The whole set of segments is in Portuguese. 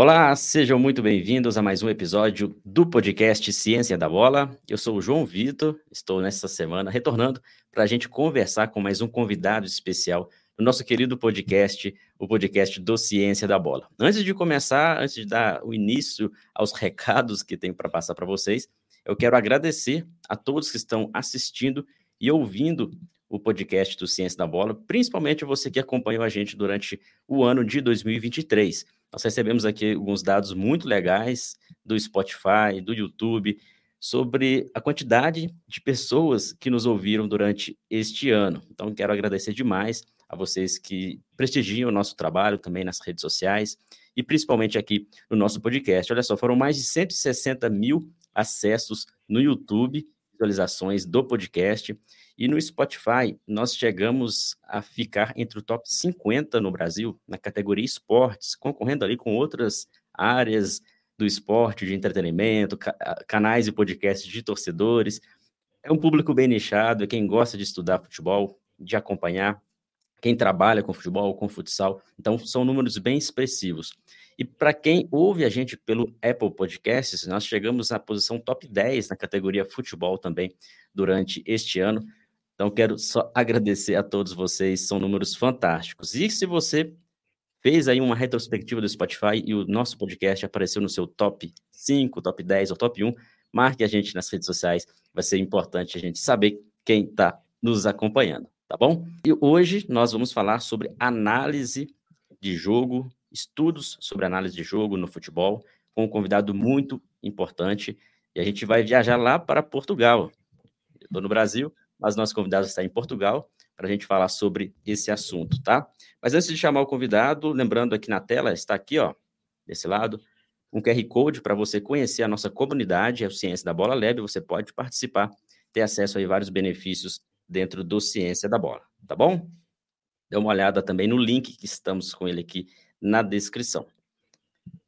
Olá, sejam muito bem-vindos a mais um episódio do podcast Ciência da Bola. Eu sou o João Vitor, estou nesta semana retornando para a gente conversar com mais um convidado especial no nosso querido podcast, o podcast do Ciência da Bola. Antes de começar, antes de dar o início aos recados que tenho para passar para vocês, eu quero agradecer a todos que estão assistindo e ouvindo o podcast do Ciência da Bola, principalmente você que acompanhou a gente durante o ano de 2023. Nós recebemos aqui alguns dados muito legais do Spotify, do YouTube, sobre a quantidade de pessoas que nos ouviram durante este ano. Então, quero agradecer demais a vocês que prestigiam o nosso trabalho também nas redes sociais e principalmente aqui no nosso podcast. Olha só, foram mais de 160 mil acessos no YouTube, visualizações do podcast. E no Spotify, nós chegamos a ficar entre o top 50 no Brasil, na categoria esportes, concorrendo ali com outras áreas do esporte, de entretenimento, ca canais e podcasts de torcedores. É um público bem nichado, é quem gosta de estudar futebol, de acompanhar, quem trabalha com futebol, com futsal. Então, são números bem expressivos. E para quem ouve a gente pelo Apple Podcasts, nós chegamos à posição top 10 na categoria futebol também durante este ano. Então, quero só agradecer a todos vocês, são números fantásticos. E se você fez aí uma retrospectiva do Spotify e o nosso podcast apareceu no seu top 5, top 10 ou top 1, marque a gente nas redes sociais, vai ser importante a gente saber quem está nos acompanhando, tá bom? E hoje nós vamos falar sobre análise de jogo, estudos sobre análise de jogo no futebol, com um convidado muito importante, e a gente vai viajar lá para Portugal. Estou no Brasil, mas nosso convidado está em Portugal para a gente falar sobre esse assunto, tá? Mas antes de chamar o convidado, lembrando aqui na tela, está aqui, ó, desse lado, um QR Code para você conhecer a nossa comunidade, a Ciência da Bola Lab, você pode participar, ter acesso a vários benefícios dentro do Ciência da Bola, tá bom? Dê uma olhada também no link que estamos com ele aqui na descrição.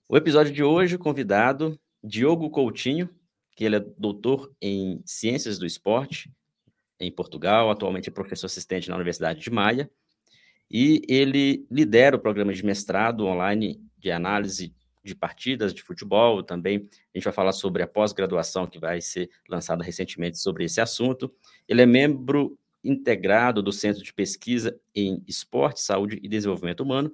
O episódio de hoje, convidado, Diogo Coutinho, que ele é doutor em Ciências do Esporte, em Portugal, atualmente é professor assistente na Universidade de Maia, e ele lidera o programa de mestrado online de análise de partidas de futebol, também a gente vai falar sobre a pós-graduação que vai ser lançada recentemente sobre esse assunto. Ele é membro integrado do Centro de Pesquisa em Esporte, Saúde e Desenvolvimento Humano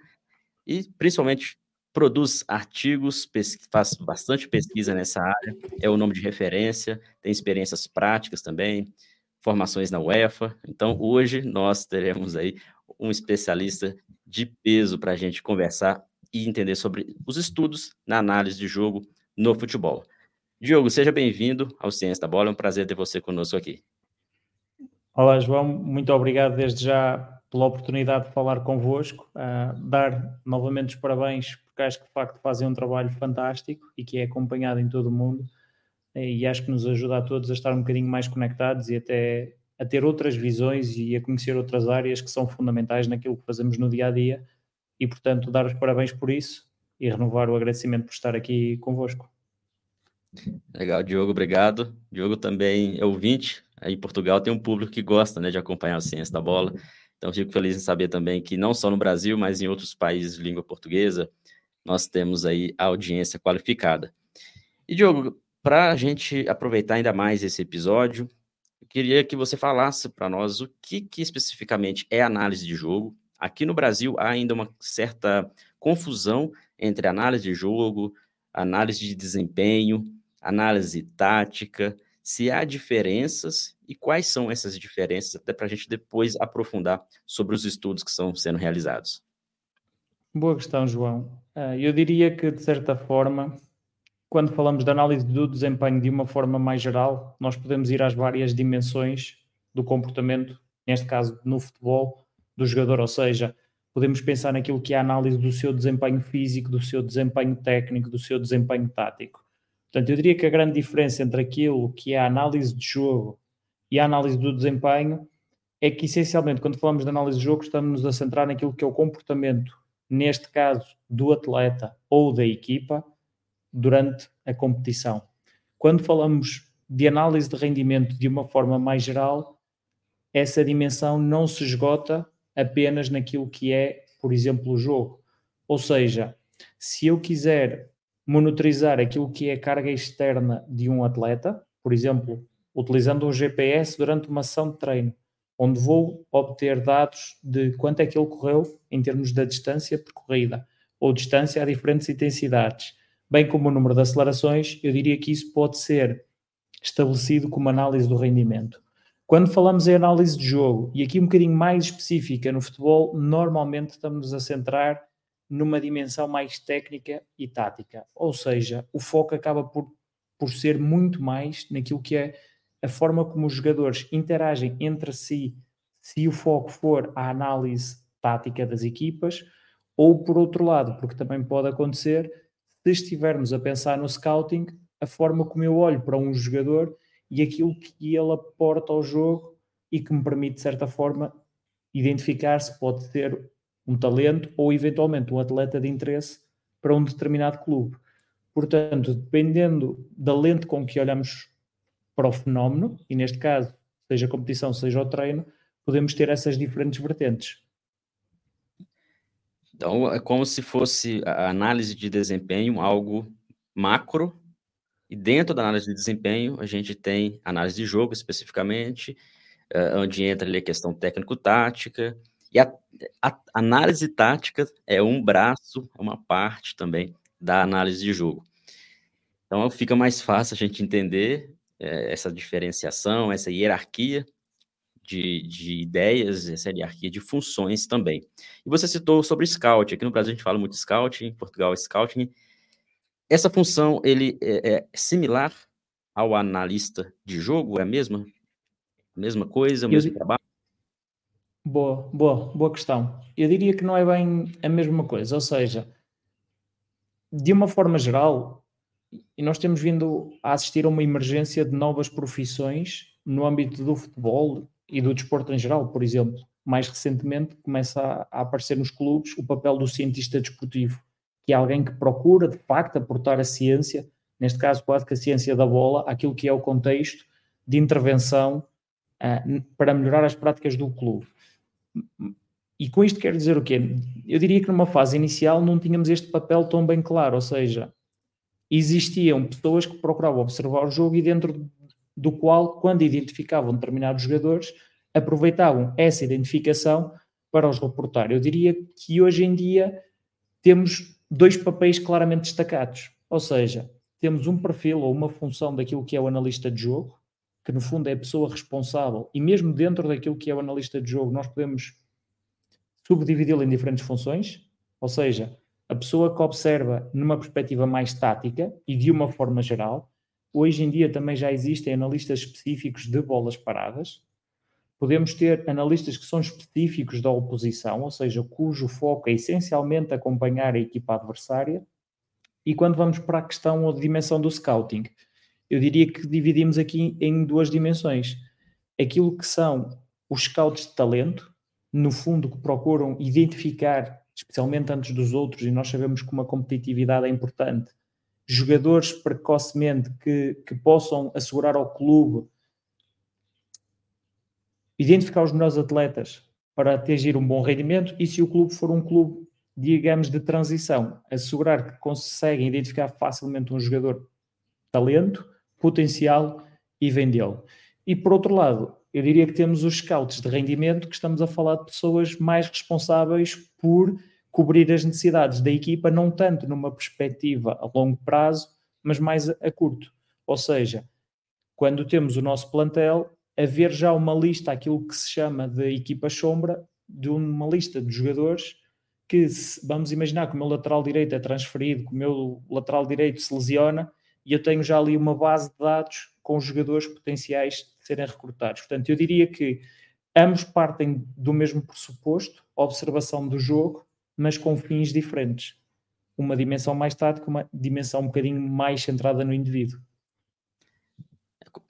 e principalmente produz artigos, faz bastante pesquisa nessa área, é o nome de referência, tem experiências práticas também, formações na UEFA. Então, hoje nós teremos aí um especialista de peso para a gente conversar e entender sobre os estudos na análise de jogo no futebol. Diogo, seja bem-vindo ao Ciência da Bola, é um prazer ter você conosco aqui. Olá, João, muito obrigado desde já pela oportunidade de falar convosco, uh, dar novamente os parabéns, porque acho que de facto fazem um trabalho fantástico e que é acompanhado em todo o mundo e acho que nos ajuda a todos a estar um bocadinho mais conectados e até a ter outras visões e a conhecer outras áreas que são fundamentais naquilo que fazemos no dia a dia e, portanto, dar os parabéns por isso e renovar o agradecimento por estar aqui convosco. Legal, Diogo, obrigado. Diogo também é ouvinte. Aí em Portugal tem um público que gosta né, de acompanhar a ciência da bola. Então, fico feliz em saber também que não só no Brasil, mas em outros países de língua portuguesa, nós temos aí a audiência qualificada. E, Diogo, para a gente aproveitar ainda mais esse episódio, eu queria que você falasse para nós o que, que especificamente é análise de jogo. Aqui no Brasil há ainda uma certa confusão entre análise de jogo, análise de desempenho, análise tática, se há diferenças e quais são essas diferenças, até para a gente depois aprofundar sobre os estudos que estão sendo realizados. Boa questão, João. Ah, eu diria que, de certa forma, quando falamos de análise do desempenho de uma forma mais geral, nós podemos ir às várias dimensões do comportamento, neste caso no futebol, do jogador, ou seja, podemos pensar naquilo que é a análise do seu desempenho físico, do seu desempenho técnico, do seu desempenho tático. Portanto, eu diria que a grande diferença entre aquilo que é a análise de jogo e a análise do desempenho é que, essencialmente, quando falamos de análise de jogo, estamos a centrar naquilo que é o comportamento, neste caso, do atleta ou da equipa, durante a competição. Quando falamos de análise de rendimento de uma forma mais geral, essa dimensão não se esgota apenas naquilo que é, por exemplo, o jogo. Ou seja, Se eu quiser monitorizar aquilo que é a carga externa de um atleta, por exemplo, utilizando um GPS durante uma sessão de treino, onde vou obter dados de quanto é que ele correu em termos da distância percorrida ou distância a diferentes intensidades, bem como o número de acelerações, eu diria que isso pode ser estabelecido como análise do rendimento. Quando falamos em análise de jogo, e aqui um bocadinho mais específica no futebol, normalmente estamos a centrar numa dimensão mais técnica e tática. Ou seja, o foco acaba por, por ser muito mais naquilo que é a forma como os jogadores interagem entre si, se o foco for a análise tática das equipas, ou por outro lado, porque também pode acontecer, se estivermos a pensar no scouting, a forma como eu olho para um jogador e aquilo que ele aporta ao jogo e que me permite, de certa forma, identificar se pode ser um talento ou eventualmente um atleta de interesse para um determinado clube. Portanto, dependendo da lente com que olhamos para o fenómeno, e neste caso, seja a competição, seja o treino, podemos ter essas diferentes vertentes. Então, é como se fosse a análise de desempenho algo macro, e dentro da análise de desempenho, a gente tem análise de jogo especificamente, uh, onde entra ali a questão técnico-tática, e a, a, análise tática é um braço, é uma parte também da análise de jogo. Então fica mais fácil a gente entender é, essa diferenciação, essa hierarquia de, de, ideias, essa hierarquia de funções também. E você citou sobre scout. Aqui no Brasil a gente fala muito scout, em Portugal scouting. Essa função ele é, é similar ao analista de jogo? É a mesma? Mesma coisa, o mesmo trabalho? Boa, boa, boa questão. Eu diria que não é bem a mesma coisa, ou seja, de uma forma geral, e nós temos vindo a assistir a uma emergência de novas profissões no âmbito do futebol e do desporto em geral, por exemplo. Mais recentemente começa a, a aparecer nos clubes o papel do cientista desportivo, que é alguém que procura de facto aportar a ciência, neste caso quase que a ciência da bola, aquilo que é o contexto de intervenção uh, para melhorar as práticas do clube. E com isto quero dizer o quê? Eu diria que numa fase inicial não tínhamos este papel tão bem claro, ou seja, existiam pessoas que procuravam observar o jogo e dentro do qual, quando identificavam determinados jogadores, aproveitavam essa identificação para os reportar. Eu diria que hoje em dia temos dois papéis claramente destacados, ou seja, temos um perfil ou uma função daquilo que é o analista de jogo, que no fundo é a pessoa responsável, e mesmo dentro daquilo que é o analista de jogo, nós podemos subdividi-lo em diferentes funções, ou seja, a pessoa que observa numa perspectiva mais tática e de uma forma geral. Hoje em dia também já existem analistas específicos de bolas paradas. Podemos ter analistas que são específicos da oposição, ou seja, cujo foco é essencialmente acompanhar a equipa adversária. E quando vamos para a questão ou dimensão do scouting, eu diria que dividimos aqui em duas dimensões. Aquilo que são os scouts de talento, no fundo, que procuram identificar, especialmente antes dos outros, e nós sabemos que uma competitividade é importante, jogadores precocemente que, que possam assegurar ao clube identificar os melhores atletas para atingir um bom rendimento e se o clube for um clube, digamos, de transição, assegurar que conseguem identificar facilmente um jogador talento potencial e vendê-lo. E por outro lado, eu diria que temos os scouts de rendimento, que estamos a falar de pessoas mais responsáveis por cobrir as necessidades da equipa, não tanto numa perspectiva a longo prazo, mas mais a, curto. Ou seja, quando temos o nosso plantel, haver já uma lista, aquilo que se chama de equipa sombra, de uma lista de jogadores que, se, vamos imaginar que o meu lateral direito é transferido, que o meu lateral direito se lesiona, e eu tenho já ali uma base de dados com jogadores potenciais de serem recrutados. Portanto, eu diria que ambos partem do mesmo pressuposto, observação do jogo, mas com fins diferentes. Uma dimensão mais tática, uma dimensão um bocadinho mais centrada no indivíduo.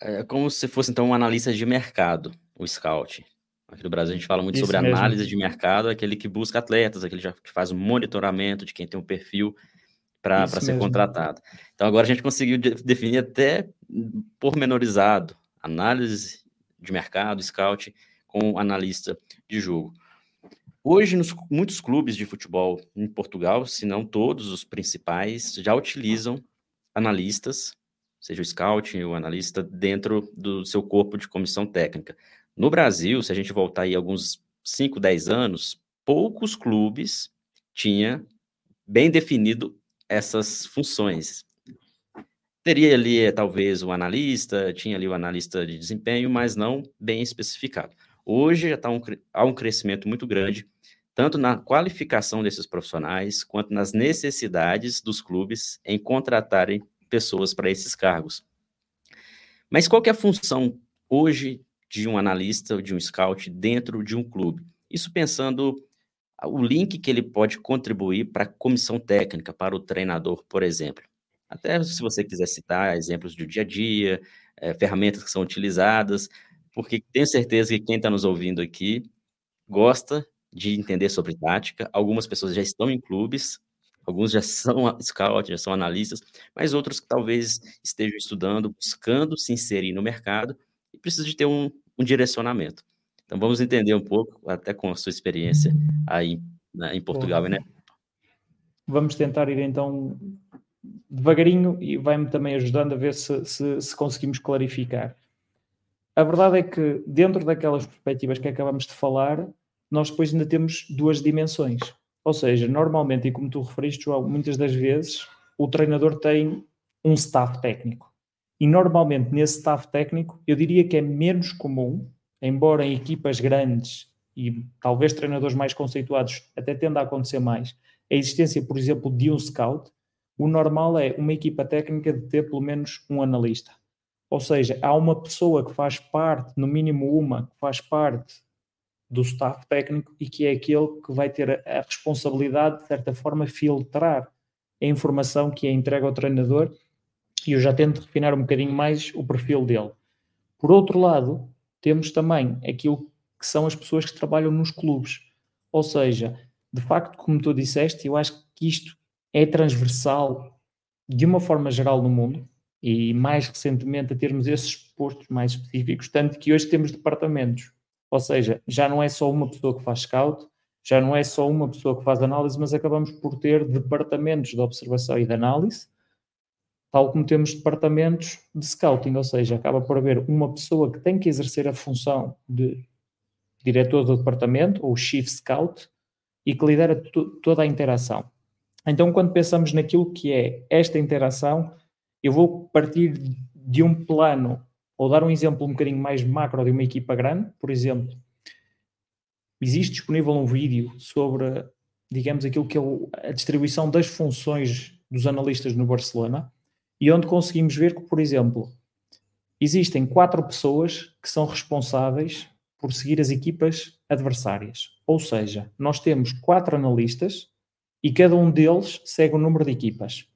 É como se fosse então um analista de mercado, o scout. Aqui no Brasil a gente fala muito Isso sobre mesmo. análise de mercado, aquele que busca atletas, aquele que faz um monitoramento de quem tem um perfil para ser contratado. Então agora a gente conseguiu de, definir até pormenorizado análise de mercado, scout com analista de jogo. Hoje, nos, muitos clubes de futebol em Portugal, se não todos os principais, já utilizam analistas, seja o scout, o analista, dentro do seu corpo de comissão técnica. No Brasil, se a gente voltar aí alguns 5, 10 anos, poucos clubes tinha bem definido essas funções. Teria ali, eh, talvez, o analista, tinha ali o analista de desempenho, mas não bem especificado. Hoje já tá um, há um crescimento muito grande tanto na qualificação desses profissionais, quanto nas necessidades dos clubes em contratarem pessoas para esses cargos. Mas qual é a função hoje de um analista, de um scout dentro de um clube? Isso pensando o link que ele pode contribuir para a comissão técnica, para o treinador, por exemplo. Até se você quiser citar exemplos do dia a dia, é, ferramentas que são utilizadas, porque tenho certeza que quem está nos ouvindo aqui gosta de entender sobre tática. Algumas pessoas já estão em clubes, alguns já são scouts, já são analistas, mas outros que talvez estejam estudando, buscando se inserir no mercado e precisam de ter um, um direcionamento. Então vamos entender um pouco, até com a sua experiência aí né, em Portugal Bom, e né? Vamos tentar ir então devagarinho e vai-me também ajudando a ver se, se, se conseguimos clarificar. A verdade é que dentro daquelas perspectivas que acabamos de falar, nós depois ainda temos duas dimensões. Ou seja, normalmente, e como tu referiste, João, muitas das vezes o treinador tem um staff técnico. E normalmente nesse staff técnico, eu diria que é menos comum, embora em equipas grandes e talvez treinadores mais conceituados até tenda a acontecer mais, a existência, por exemplo, de um scout, o normal é uma equipa técnica de ter pelo menos um analista. Ou seja, há uma pessoa que faz parte, no mínimo uma, que faz parte do staff técnico e que é aquele que vai ter a, responsabilidade, de certa forma, filtrar a informação que é entregue ao treinador e eu já tento refinar um bocadinho mais o perfil dele. Por outro lado, temos também aquilo que são as pessoas que trabalham nos clubes. Ou seja, de facto, como tu disseste, eu acho que isto é transversal de uma forma geral no mundo e mais recentemente a termos esses postos mais específicos, tanto que hoje temos departamentos ou seja, já não é só uma pessoa que faz scout, já não é só uma pessoa que faz análise, mas acabamos por ter departamentos de observação e de análise, tal como temos departamentos de scouting, ou seja, acaba por haver uma pessoa que tem que exercer a função de diretor do departamento, ou chief scout, e que lidera toda a interação. Então, quando pensamos naquilo que é esta interação, eu vou partir de um plano ou dar um exemplo um bocadinho mais macro de uma equipa grande, por exemplo, existe disponível um vídeo sobre, digamos, aquilo que é a distribuição das funções dos analistas no Barcelona, e onde conseguimos ver que, por exemplo, existem quatro pessoas que são responsáveis por seguir as equipas adversárias. Ou seja, nós temos quatro analistas e cada um deles segue o número de equipas.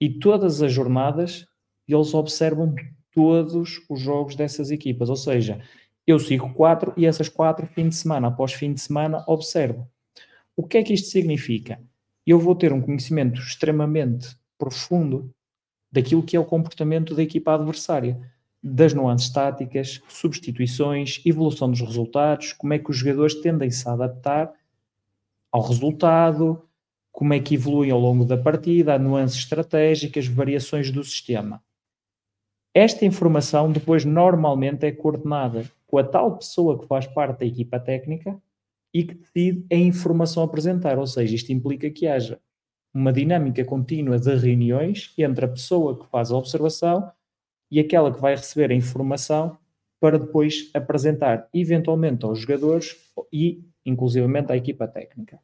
E todas as jornadas eles observam todos os jogos dessas equipas. Ou seja, eu sigo quatro e essas quatro, fim de semana após fim de semana, observo. O que é que isto significa? Eu vou ter um conhecimento extremamente profundo daquilo que é o comportamento da equipa adversária, das nuances táticas, substituições, evolução dos resultados, como é que os jogadores tendem-se a adaptar ao resultado, como é que evoluem ao longo da partida, nuances estratégicas, variações do sistema. Esta informação depois normalmente é coordenada com a tal pessoa que faz parte da equipa técnica e que decide a informação a apresentar, ou seja, isto implica que haja uma dinâmica contínua de reuniões entre a pessoa que faz a observação e aquela que vai receber a informação para depois apresentar eventualmente aos jogadores e inclusivamente à equipa técnica.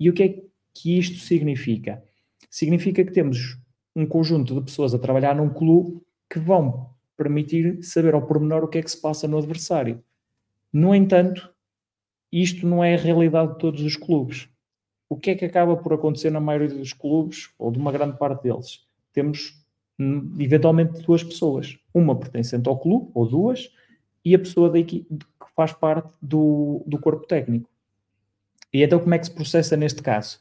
E o que é que isto significa? Significa que temos um conjunto de pessoas a trabalhar num clube que vão permitir saber ao pormenor o que é que se passa no adversário. No entanto, isto não é a realidade de todos os clubes. O que é que acaba por acontecer na maioria dos clubes, ou de uma grande parte deles? Temos hum, eventualmente duas pessoas, uma pertencente ao clube, ou duas, e a pessoa daqui, que faz parte do, do corpo técnico. E então como é que se processa neste caso?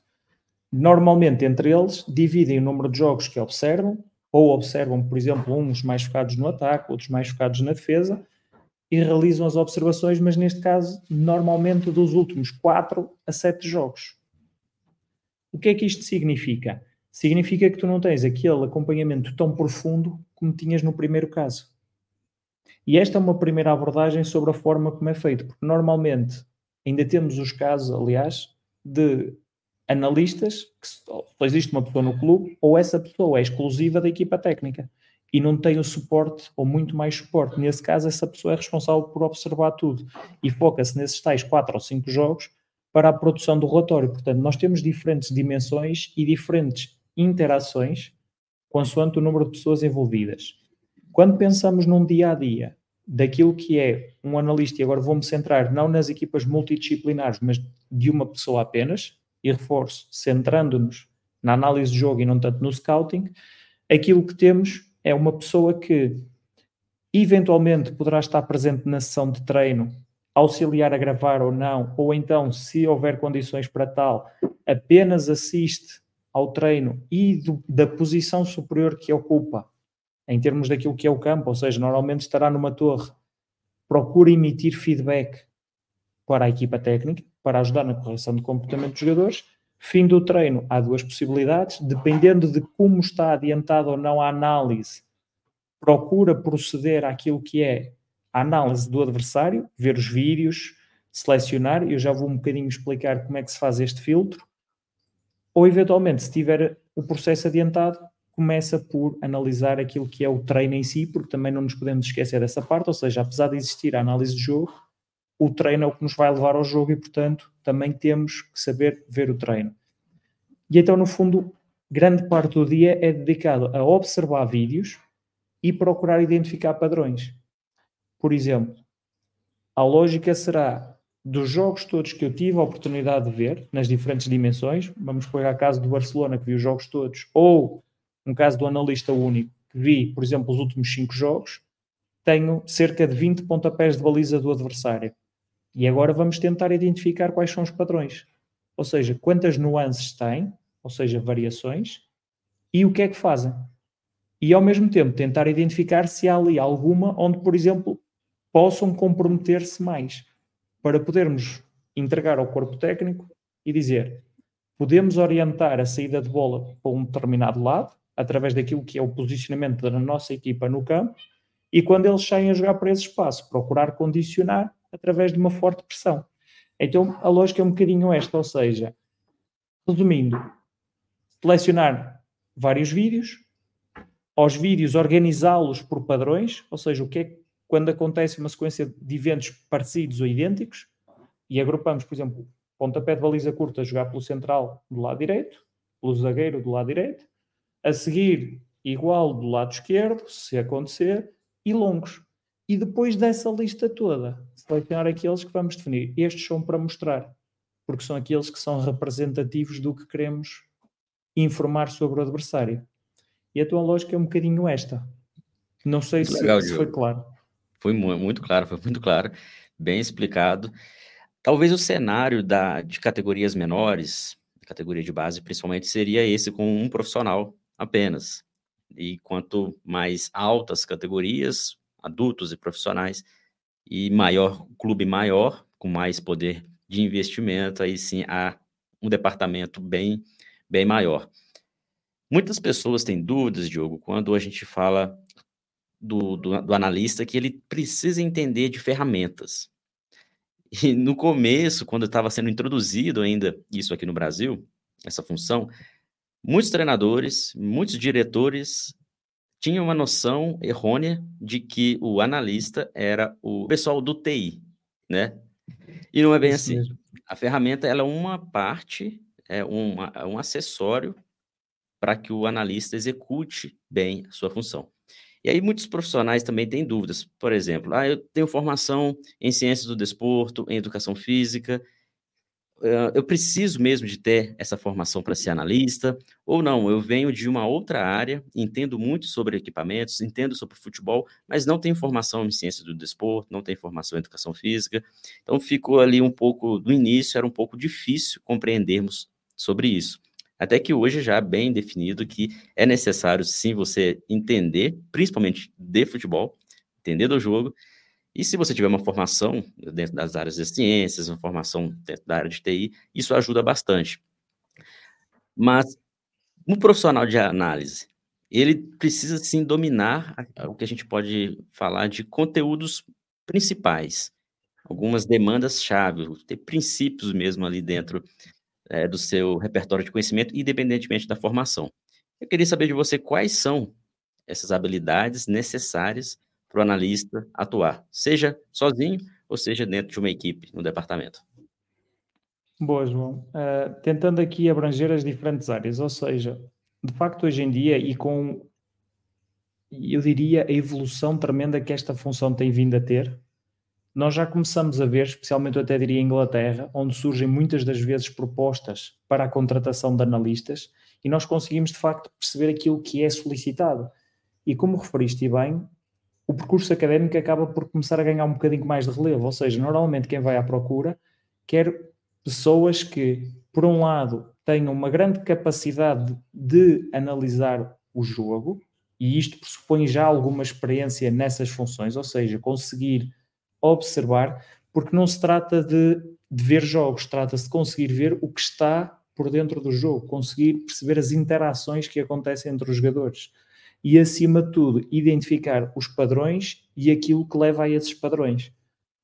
Normalmente entre eles dividem o número de jogos que observam ou observam, por exemplo, uns mais focados no ataque, outros mais focados na defesa, e realizam as observações, mas neste caso, normalmente dos últimos 4 a 7 jogos. O que é que isto significa? Significa que tu não tens aquele acompanhamento tão profundo como tinhas no primeiro caso. E esta é uma primeira abordagem sobre a forma como é feito, porque normalmente ainda temos os casos, aliás, de analistas que só existe uma pessoa no clube ou essa pessoa é exclusiva da equipa técnica e não tem o suporte ou muito mais suporte. Nesse caso, essa pessoa é responsável por observar tudo e foca-se nesses tais quatro ou cinco jogos para a produção do relatório. Portanto, nós temos diferentes dimensões e diferentes interações consoante o número de pessoas envolvidas. Quando pensamos num dia a dia daquilo que é um analista, e agora vou-me centrar não nas equipas multidisciplinares, mas de uma pessoa apenas, e reforço, centrando-nos na análise de jogo e não tanto no scouting, aquilo que temos é uma pessoa que eventualmente poderá estar presente na sessão de treino, auxiliar a gravar ou não, ou então, se houver condições para tal, apenas assiste ao treino e do, da posição superior que ocupa, em termos daquilo que é o campo, ou seja, normalmente estará numa torre, procura emitir feedback para a equipa técnica, para ajudar na correção de comportamento dos jogadores. Fim do treino, há duas possibilidades, dependendo de como está adiantado ou não a análise, procura proceder àquilo que é a análise do adversário, ver os vídeos, selecionar, eu já vou um bocadinho explicar como é que se faz este filtro, ou eventualmente, se tiver o processo adiantado, começa por analisar aquilo que é o treino em si, porque também não nos podemos esquecer dessa parte, ou seja, apesar de existir a análise de jogo, o treino é o que nos vai levar ao jogo e, portanto, também temos que saber ver o treino. E então, no fundo, grande parte do dia é dedicado a observar vídeos e procurar identificar padrões. Por exemplo, a lógica será dos jogos todos que eu tive a oportunidade de ver, nas diferentes dimensões, vamos pegar o caso do Barcelona, que viu os jogos todos, ou um caso do analista único, que vi, por exemplo, os últimos cinco jogos, tenho cerca de 20 pontapés de baliza do adversário. E agora vamos tentar identificar quais são os padrões. Ou seja, quantas nuances têm, ou seja, variações, e o que é que fazem. E ao mesmo tempo tentar identificar se há ali alguma onde, por exemplo, possam comprometer-se mais, para podermos entregar ao corpo técnico e dizer podemos orientar a saída de bola para um determinado lado, através daquilo que é o posicionamento da nossa equipa no campo, e quando eles saem a jogar para esse espaço, procurar condicionar através de uma forte pressão. Então a lógica é um bocadinho esta, ou seja, resumindo, selecionar vários vídeos, aos vídeos organizá-los por padrões, ou seja, o que é quando acontece uma sequência de eventos parecidos ou idênticos, e agrupamos, por exemplo, pontapé de baliza curta jogar pelo central do lado direito, pelo zagueiro do lado direito, a seguir igual do lado esquerdo, se acontecer, e longos. E depois dessa lista toda, selecionar aqueles que vamos definir. Estes são para mostrar, porque são aqueles que são representativos do que queremos informar sobre o adversário. E a tua lógica é um bocadinho esta. Não sei se, Legal, se foi claro. Foi muito claro, foi muito claro, bem explicado. Talvez o cenário da, de categorias menores, categoria de base principalmente, seria esse com um profissional apenas. E quanto mais altas categorias, adultos e profissionais, e maior clube maior, com mais poder de investimento, aí sim há um departamento bem, bem maior. Muitas pessoas têm dúvidas, Diogo, quando a gente fala do, do, do analista que ele precisa entender de ferramentas. E no começo, quando estava sendo introduzido ainda isso aqui no Brasil, essa função, muitos treinadores, muitos diretores tinham uma noção errônea de que o analista era o pessoal do TI, né? E não é bem Isso assim. Mesmo. A ferramenta ela é uma parte, é uma, é um acessório para que o analista execute bem a sua função. E aí muitos profissionais também têm dúvidas. Por exemplo, ah, eu tenho formação em ciências do desporto, em educação física, eu preciso mesmo de ter essa formação para ser analista, ou não, eu venho de uma outra área, entendo muito sobre equipamentos, entendo sobre futebol, mas não tenho formação em ciências do desporto, não tenho formação em educação física. Então ficou ali um pouco, no início era um pouco difícil compreendermos sobre isso. Até que hoje já é bem definido que é necessário sim você entender, principalmente de futebol, entender do jogo, E se você tiver uma formação dentro das áreas de ciências, uma formação dentro da área de TI, isso ajuda bastante. Mas um profissional de análise, ele precisa sim dominar o que a gente pode falar de conteúdos principais, algumas demandas-chave, ter princípios mesmo ali dentro é, do seu repertório de conhecimento, independentemente da formação. Eu queria saber de você quais são essas habilidades necessárias para o analista atuar, seja sozinho ou seja dentro de uma equipe no departamento. Boa, João. Uh, tentando aqui abranger as diferentes áreas, ou seja, de facto, hoje em dia, e com, eu diria, a evolução tremenda que esta função tem vindo a ter, nós já começamos a ver, especialmente eu até diria Inglaterra, onde surgem muitas das vezes propostas para a contratação de analistas, e nós conseguimos de facto perceber aquilo que é solicitado. E como referiste bem, o percurso académico acaba por começar a ganhar um bocadinho mais de relevo, ou seja, normalmente quem vai à procura quer pessoas que, por um lado, tenham uma grande capacidade de analisar o jogo, e isto pressupõe já alguma experiência nessas funções, ou seja, conseguir observar, porque não se trata de, de ver jogos, trata-se de conseguir ver o que está por dentro do jogo, conseguir perceber as interações que acontecem entre os jogadores e, acima de tudo, identificar os padrões e aquilo que leva a esses padrões.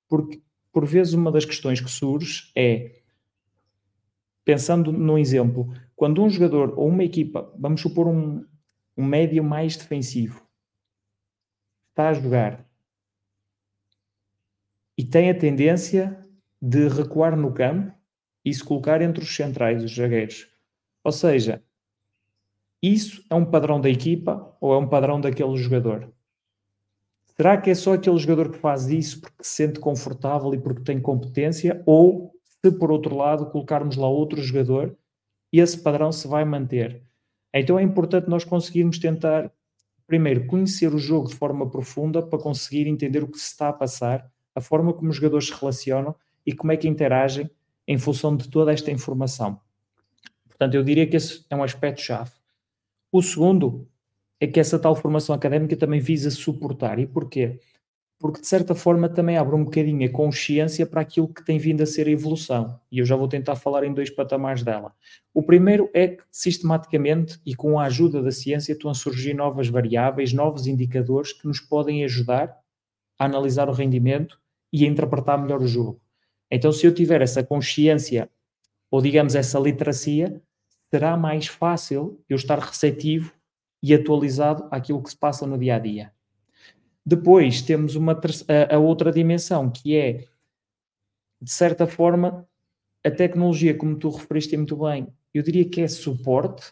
Porque, por vezes, uma das questões que surge é pensando no exemplo, quando um jogador ou uma equipa, vamos supor um, um médio mais defensivo, está a jogar e tem a tendência de recuar no campo e se colocar entre os centrais, os zagueiros. Ou seja, isso é um padrão da equipa ou é um padrão daquele jogador? Será que é só aquele jogador que faz isso porque se sente confortável e porque tem competência? Ou se por outro lado colocarmos lá outro jogador, esse padrão se vai manter. Então é importante nós conseguirmos tentar, primeiro, conhecer o jogo de forma profunda para conseguir entender o que se está a passar, a forma como os jogadores se relacionam e como é que interagem em função de toda esta informação. Portanto, eu diria que esse é um aspecto-chave. O segundo é que essa tal formação académica também visa suportar. E porquê? porque de certa forma também abre um bocadinho a consciência para aquilo que tem vindo a ser a evolução. E eu já vou tentar falar em dois patamares dela. O primeiro é que, sistematicamente e com a ajuda da ciência, estão a surgir novas variáveis, novos indicadores que nos podem ajudar a analisar o rendimento e a interpretar melhor o jogo. Então, se eu tiver essa consciência, ou digamos essa literacia, será mais fácil eu estar receptivo e atualizado àquilo que se passa no dia a dia. Depois temos uma a, outra dimensão, que é, de certa forma, a tecnologia, como tu referiste muito bem, eu diria que é suporte,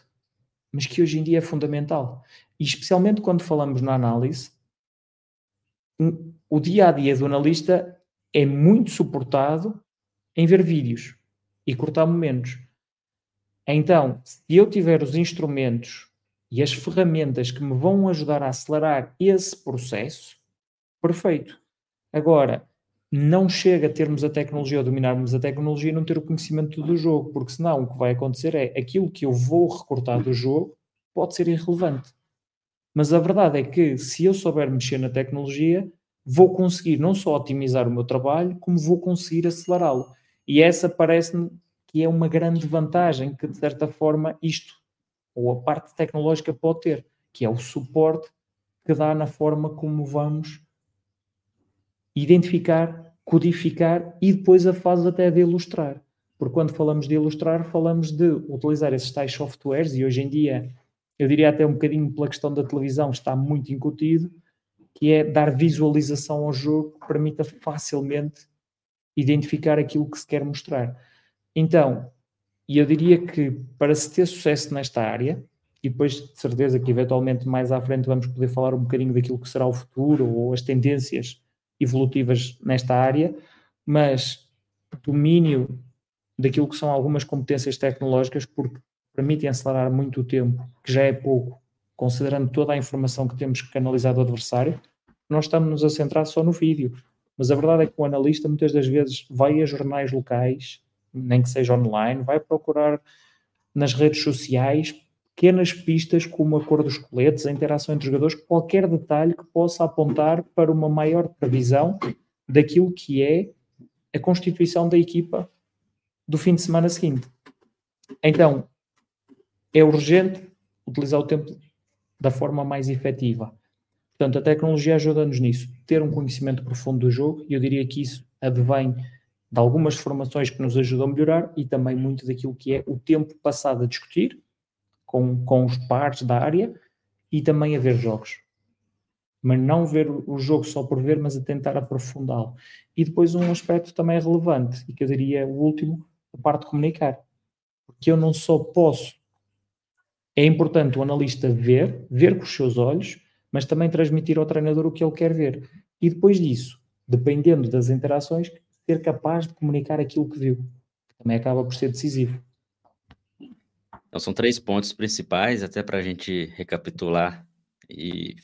mas que hoje em dia é fundamental. E especialmente quando falamos na análise, o dia a dia do analista é muito suportado em ver vídeos e cortar momentos. Então, se eu tiver os instrumentos e as ferramentas que me vão ajudar a acelerar esse processo, perfeito. Agora, não chega a termos a tecnologia ou dominarmos a tecnologia e não ter o conhecimento do jogo, porque senão o que vai acontecer é aquilo que eu vou recortar do jogo pode ser irrelevante. Mas a verdade é que se eu souber mexer na tecnologia, vou conseguir não só otimizar o meu trabalho, como vou conseguir acelerá-lo. E essa parece-me que é uma grande vantagem que, de certa forma, isto ou a parte tecnológica pode ter, que é o suporte que dá na forma como vamos identificar, codificar e depois a fase até de ilustrar. Porque quando falamos de ilustrar, falamos de utilizar esses tais softwares e hoje em dia, eu diria até um bocadinho pela questão da televisão, está muito incutido, que é dar visualização ao jogo que permita facilmente identificar aquilo que se quer mostrar. Então, e eu diria que para se ter sucesso nesta área, e depois de certeza que eventualmente mais à frente vamos poder falar um bocadinho daquilo que será o futuro ou as tendências evolutivas nesta área, mas domínio daquilo que são algumas competências tecnológicas, porque permitem acelerar muito o tempo, que já é pouco, considerando toda a informação que temos que analisar do adversário, nós estamos a centrar só no vídeo. Mas a verdade é que o analista muitas das vezes vai a jornais locais, nem que seja online, vai procurar nas redes sociais pequenas pistas como a cor dos coletes, a interação entre os jogadores, qualquer detalhe que possa apontar para uma maior previsão daquilo que é a constituição da equipa do fim de semana seguinte. Então, é urgente utilizar o tempo da forma mais efetiva. Portanto, a tecnologia ajuda-nos nisso, ter um conhecimento profundo do jogo, e eu diria que isso advém de algumas formações que nos ajudam a melhorar e também muito daquilo que é o tempo passado a discutir com, com os pares da área e também a ver jogos. Mas não ver o jogo só por ver, mas a tentar aprofundá-lo. E depois um aspecto também relevante, e que eu diria o último, a parte de comunicar. Porque eu não só posso. É importante o analista ver, ver com os seus olhos, mas também transmitir ao treinador o que ele quer ver. E depois disso, dependendo das interações, ser capaz de comunicar aquilo que viu, que também acaba por ser decisivo. Então, são três pontos principais, até para a gente recapitular e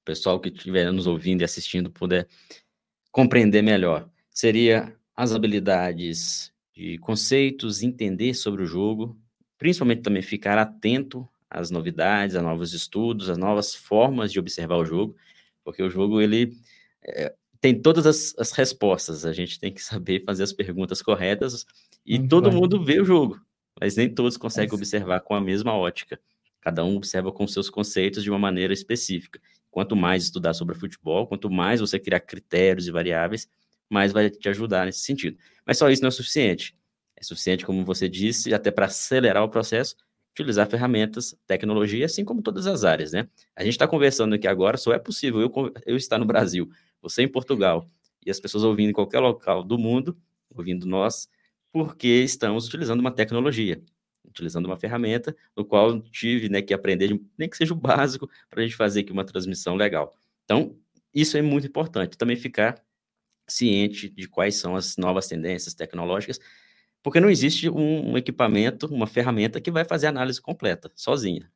o pessoal que estiver nos ouvindo e assistindo puder compreender melhor. Seria as habilidades de conceitos, entender sobre o jogo, principalmente também ficar atento às novidades, a novos estudos, às novas formas de observar o jogo, porque o jogo ele é, tem todas as, as, respostas, a gente tem que saber fazer as perguntas corretas e Muito todo bem. mundo vê o jogo, mas nem todos conseguem é. observar com a mesma ótica. Cada um observa com seus conceitos de uma maneira específica. Quanto mais estudar sobre futebol, quanto mais você criar critérios e variáveis, mais vai te ajudar nesse sentido. Mas só isso não é suficiente. É suficiente, como você disse, até para acelerar o processo, utilizar ferramentas, tecnologia, assim como todas as áreas, né? A gente está conversando aqui agora, só é possível eu, eu estar no Brasil, você em Portugal, e as pessoas ouvindo em qualquer local do mundo, ouvindo nós, porque estamos utilizando uma tecnologia, utilizando uma ferramenta, no qual tive né, que aprender, nem que seja o básico, para a gente fazer aqui uma transmissão legal. Então, isso é muito importante, também ficar ciente de quais são as novas tendências tecnológicas, porque não existe um, equipamento, uma ferramenta que vai fazer a análise completa, sozinha.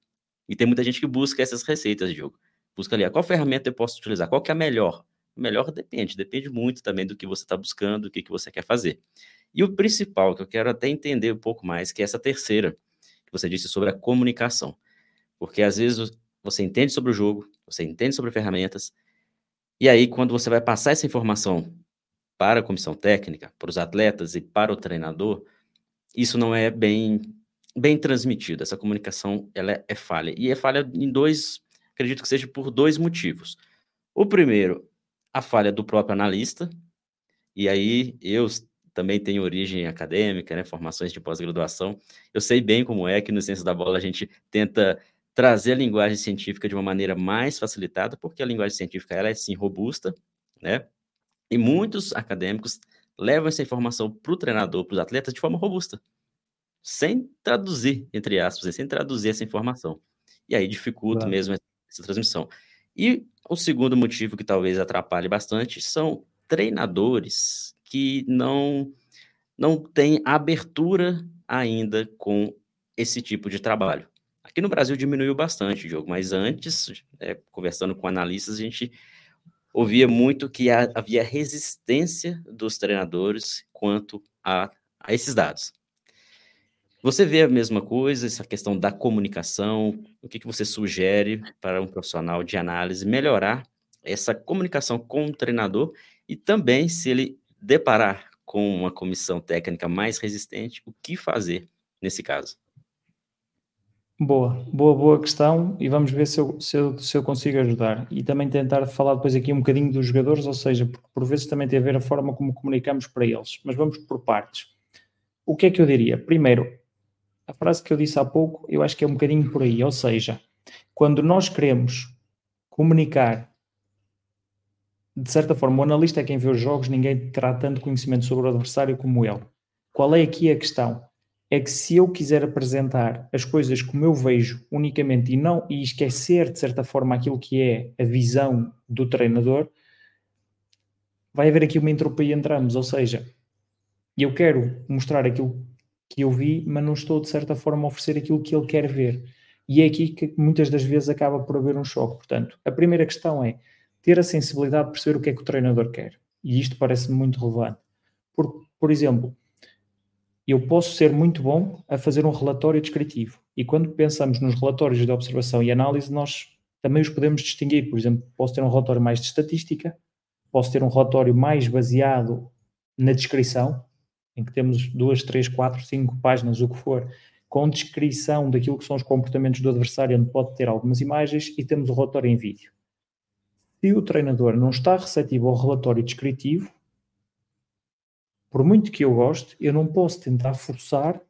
E tem muita gente que busca essas receitas de jogo. Busca ali, qual ferramenta eu posso utilizar? Qual que é a melhor? Melhor depende, depende muito também do que você está buscando, do que, que você quer fazer. E o principal, que eu quero até entender um pouco mais, que é essa terceira, que você disse sobre a comunicação. Porque às vezes você entende sobre o jogo, você entende sobre ferramentas, e aí quando você vai passar essa informação para a comissão técnica, para os atletas e para o treinador, isso não é bem bem transmitido. Essa comunicação ela é, é falha. E é falha em dois, acredito que seja por dois motivos. O primeiro, a falha do próprio analista, e aí eu também tenho origem acadêmica, né, formações de pós-graduação, eu sei bem como é que no Ciência da Bola a gente tenta trazer a linguagem científica de uma maneira mais facilitada, porque a linguagem científica ela é sim robusta, né? E muitos acadêmicos levam essa informação para o treinador, para os atletas, de forma robusta, sem traduzir, entre aspas, sem traduzir essa informação. E aí dificulta claro. mesmo essa transmissão. E o segundo motivo que talvez atrapalhe bastante são treinadores que não não têm abertura ainda com esse tipo de trabalho. Aqui no Brasil diminuiu bastante, Diogo, mas antes, é, conversando com analistas, a gente ouvia muito que havia resistência dos treinadores quanto a, a esses dados. Você vê a mesma coisa, essa questão da comunicação? O que, que você sugere para um profissional de análise melhorar essa comunicação com o treinador e também, se ele deparar com uma comissão técnica mais resistente, o que fazer nesse caso? Boa, boa, boa questão e vamos ver se eu, se, eu, se eu consigo ajudar. E também tentar falar depois aqui um bocadinho dos jogadores, ou seja, porque por vezes também tem a ver a forma como comunicamos para eles. Mas vamos por partes. O que é que eu diria? Primeiro, a frase que eu disse há pouco, eu acho que é um bocadinho por aí. Ou seja, quando nós queremos comunicar, de certa forma, o analista é quem vê os jogos, ninguém terá tanto conhecimento sobre o adversário como ele. Qual é aqui a questão? É que se eu quiser apresentar as coisas como eu vejo unicamente e não e esquecer de certa forma aquilo que é a visão do treinador, vai haver aqui uma entropia entre ambos, ou seja, eu quero mostrar aquilo que eu vi, mas não estou de certa forma a oferecer aquilo que ele quer ver. E é aqui que muitas das vezes acaba por haver um choque. Portanto, a primeira questão é ter a sensibilidade de perceber o que é que o treinador quer. E isto parece-me muito relevante. Por, por exemplo, eu posso ser muito bom a fazer um relatório descritivo. E quando pensamos nos relatórios de observação e análise, nós também os podemos distinguir. Por exemplo, posso ter um relatório mais de estatística, posso ter um relatório mais baseado na descrição, em que temos duas, três, quatro, cinco páginas, o que for, com descrição daquilo que são os comportamentos do adversário, onde pode ter algumas imagens, e temos o relatório em vídeo. Se o treinador não está receptivo ao relatório descritivo, por muito que eu goste, eu não posso tentar forçar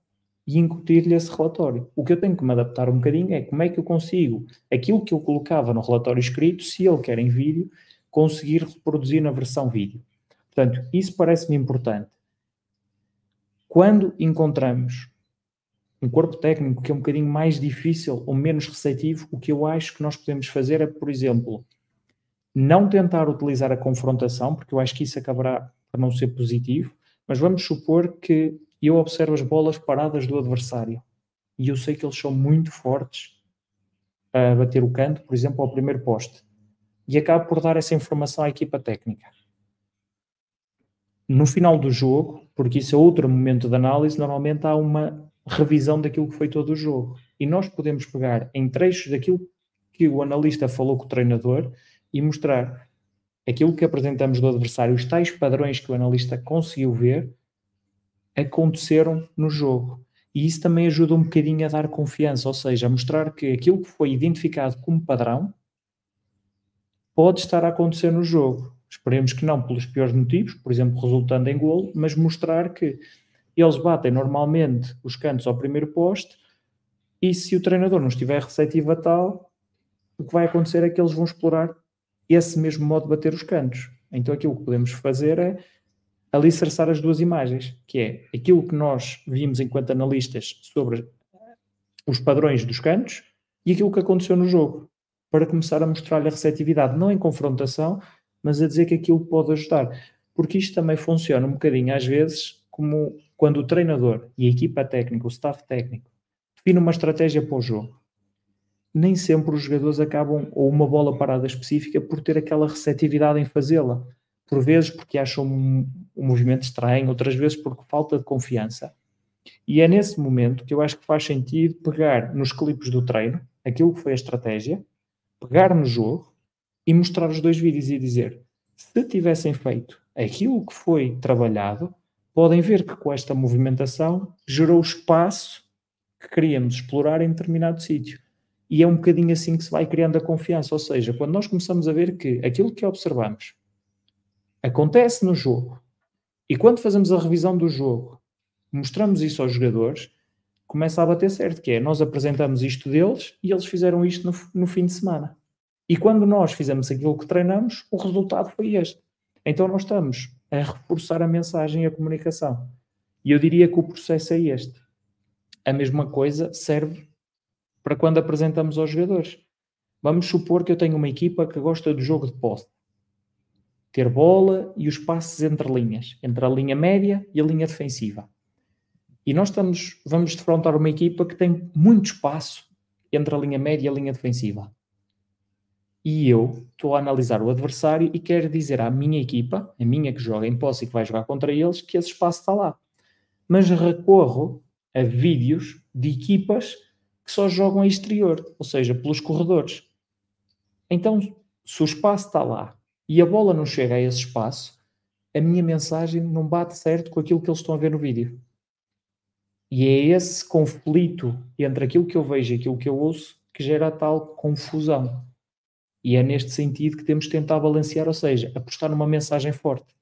e incutir-lhe esse relatório. O que eu tenho que me adaptar um bocadinho é como é que eu consigo aquilo que eu colocava no relatório escrito, se ele quer em vídeo, conseguir reproduzir na versão vídeo. Portanto, isso parece-me importante. Quando encontramos um corpo técnico que é um bocadinho mais difícil ou menos receptivo, o que eu acho que nós podemos fazer é, por exemplo, não tentar utilizar a confrontação, porque eu acho que isso acabará por não ser positivo, mas vamos supor que eu observo as bolas paradas do adversário e eu sei que eles são muito fortes a bater o canto, por exemplo, ao primeiro poste, e acabo por dar essa informação à equipa técnica. No final do jogo, porque isso é outro momento de análise, normalmente há uma revisão daquilo que foi todo o jogo. E nós podemos pegar em trechos daquilo que o analista falou com o treinador e mostrar aquilo que apresentamos do adversário, os tais padrões que o analista conseguiu ver, aconteceram no jogo. E isso também ajuda um bocadinho a dar confiança, ou seja, a mostrar que aquilo que foi identificado como padrão pode estar a acontecer no jogo. Esperemos que não pelos piores motivos, por exemplo, resultando em golo, mas mostrar que eles batem normalmente os cantos ao primeiro poste e se o treinador não estiver receptivo a tal, o que vai acontecer é que eles vão explorar esse mesmo modo de bater os cantos. Então aquilo que podemos fazer é alicerçar as duas imagens, que é aquilo que nós vimos enquanto analistas sobre os padrões dos cantos e aquilo que aconteceu no jogo, para começar a mostrar-lhe a receptividade, não em confrontação, mas a dizer que aquilo pode ajudar. Porque isto também funciona um bocadinho, às vezes, como quando o treinador e a equipa técnica, o staff técnico, define uma estratégia para o jogo. Nem sempre os jogadores acabam, ou uma bola parada específica, por ter aquela receptividade em fazê-la por vezes porque acham um, um movimento estranho, outras vezes porque falta de confiança. E é nesse momento que eu acho que faz sentido pegar nos clipes do treino, aquilo que foi a estratégia, pegar no jogo e mostrar os dois vídeos e dizer: se tivessem feito aquilo que foi trabalhado, podem ver que com esta movimentação gerou espaço que queríamos explorar em determinado sítio. E é um bocadinho assim que se vai criando a confiança. Ou seja, quando nós começamos a ver que aquilo que observamos acontece no jogo. E quando fazemos a revisão do jogo, mostramos isso aos jogadores, começa a bater certo, que é nós apresentamos isto deles e eles fizeram isto no, no fim de semana. E quando nós fizemos aquilo que treinamos, o resultado foi este. Então nós estamos a reforçar a mensagem e a comunicação. E eu diria que o processo é este. A mesma coisa serve para quando apresentamos aos jogadores. Vamos supor que eu tenho uma equipa que gosta do jogo de posse ter bola e os passes entre linhas, entre a linha média e a linha defensiva. E nós estamos, vamos defrontar uma equipa que tem muito espaço entre a linha média e a linha defensiva. E eu estou a analisar o adversário e quero dizer à minha equipa, a minha que joga em posse e que vai jogar contra eles, que esse espaço está lá. Mas recorro a vídeos de equipas que só jogam a exterior, ou seja, pelos corredores. Então, se o espaço está lá e a bola não chega a esse espaço, a minha mensagem não bate certo com aquilo que eles estão a ver no vídeo. E é esse conflito entre aquilo que eu vejo e aquilo que eu ouço que gera tal confusão. E é neste sentido que temos de tentar balancear, ou seja, apostar numa mensagem forte.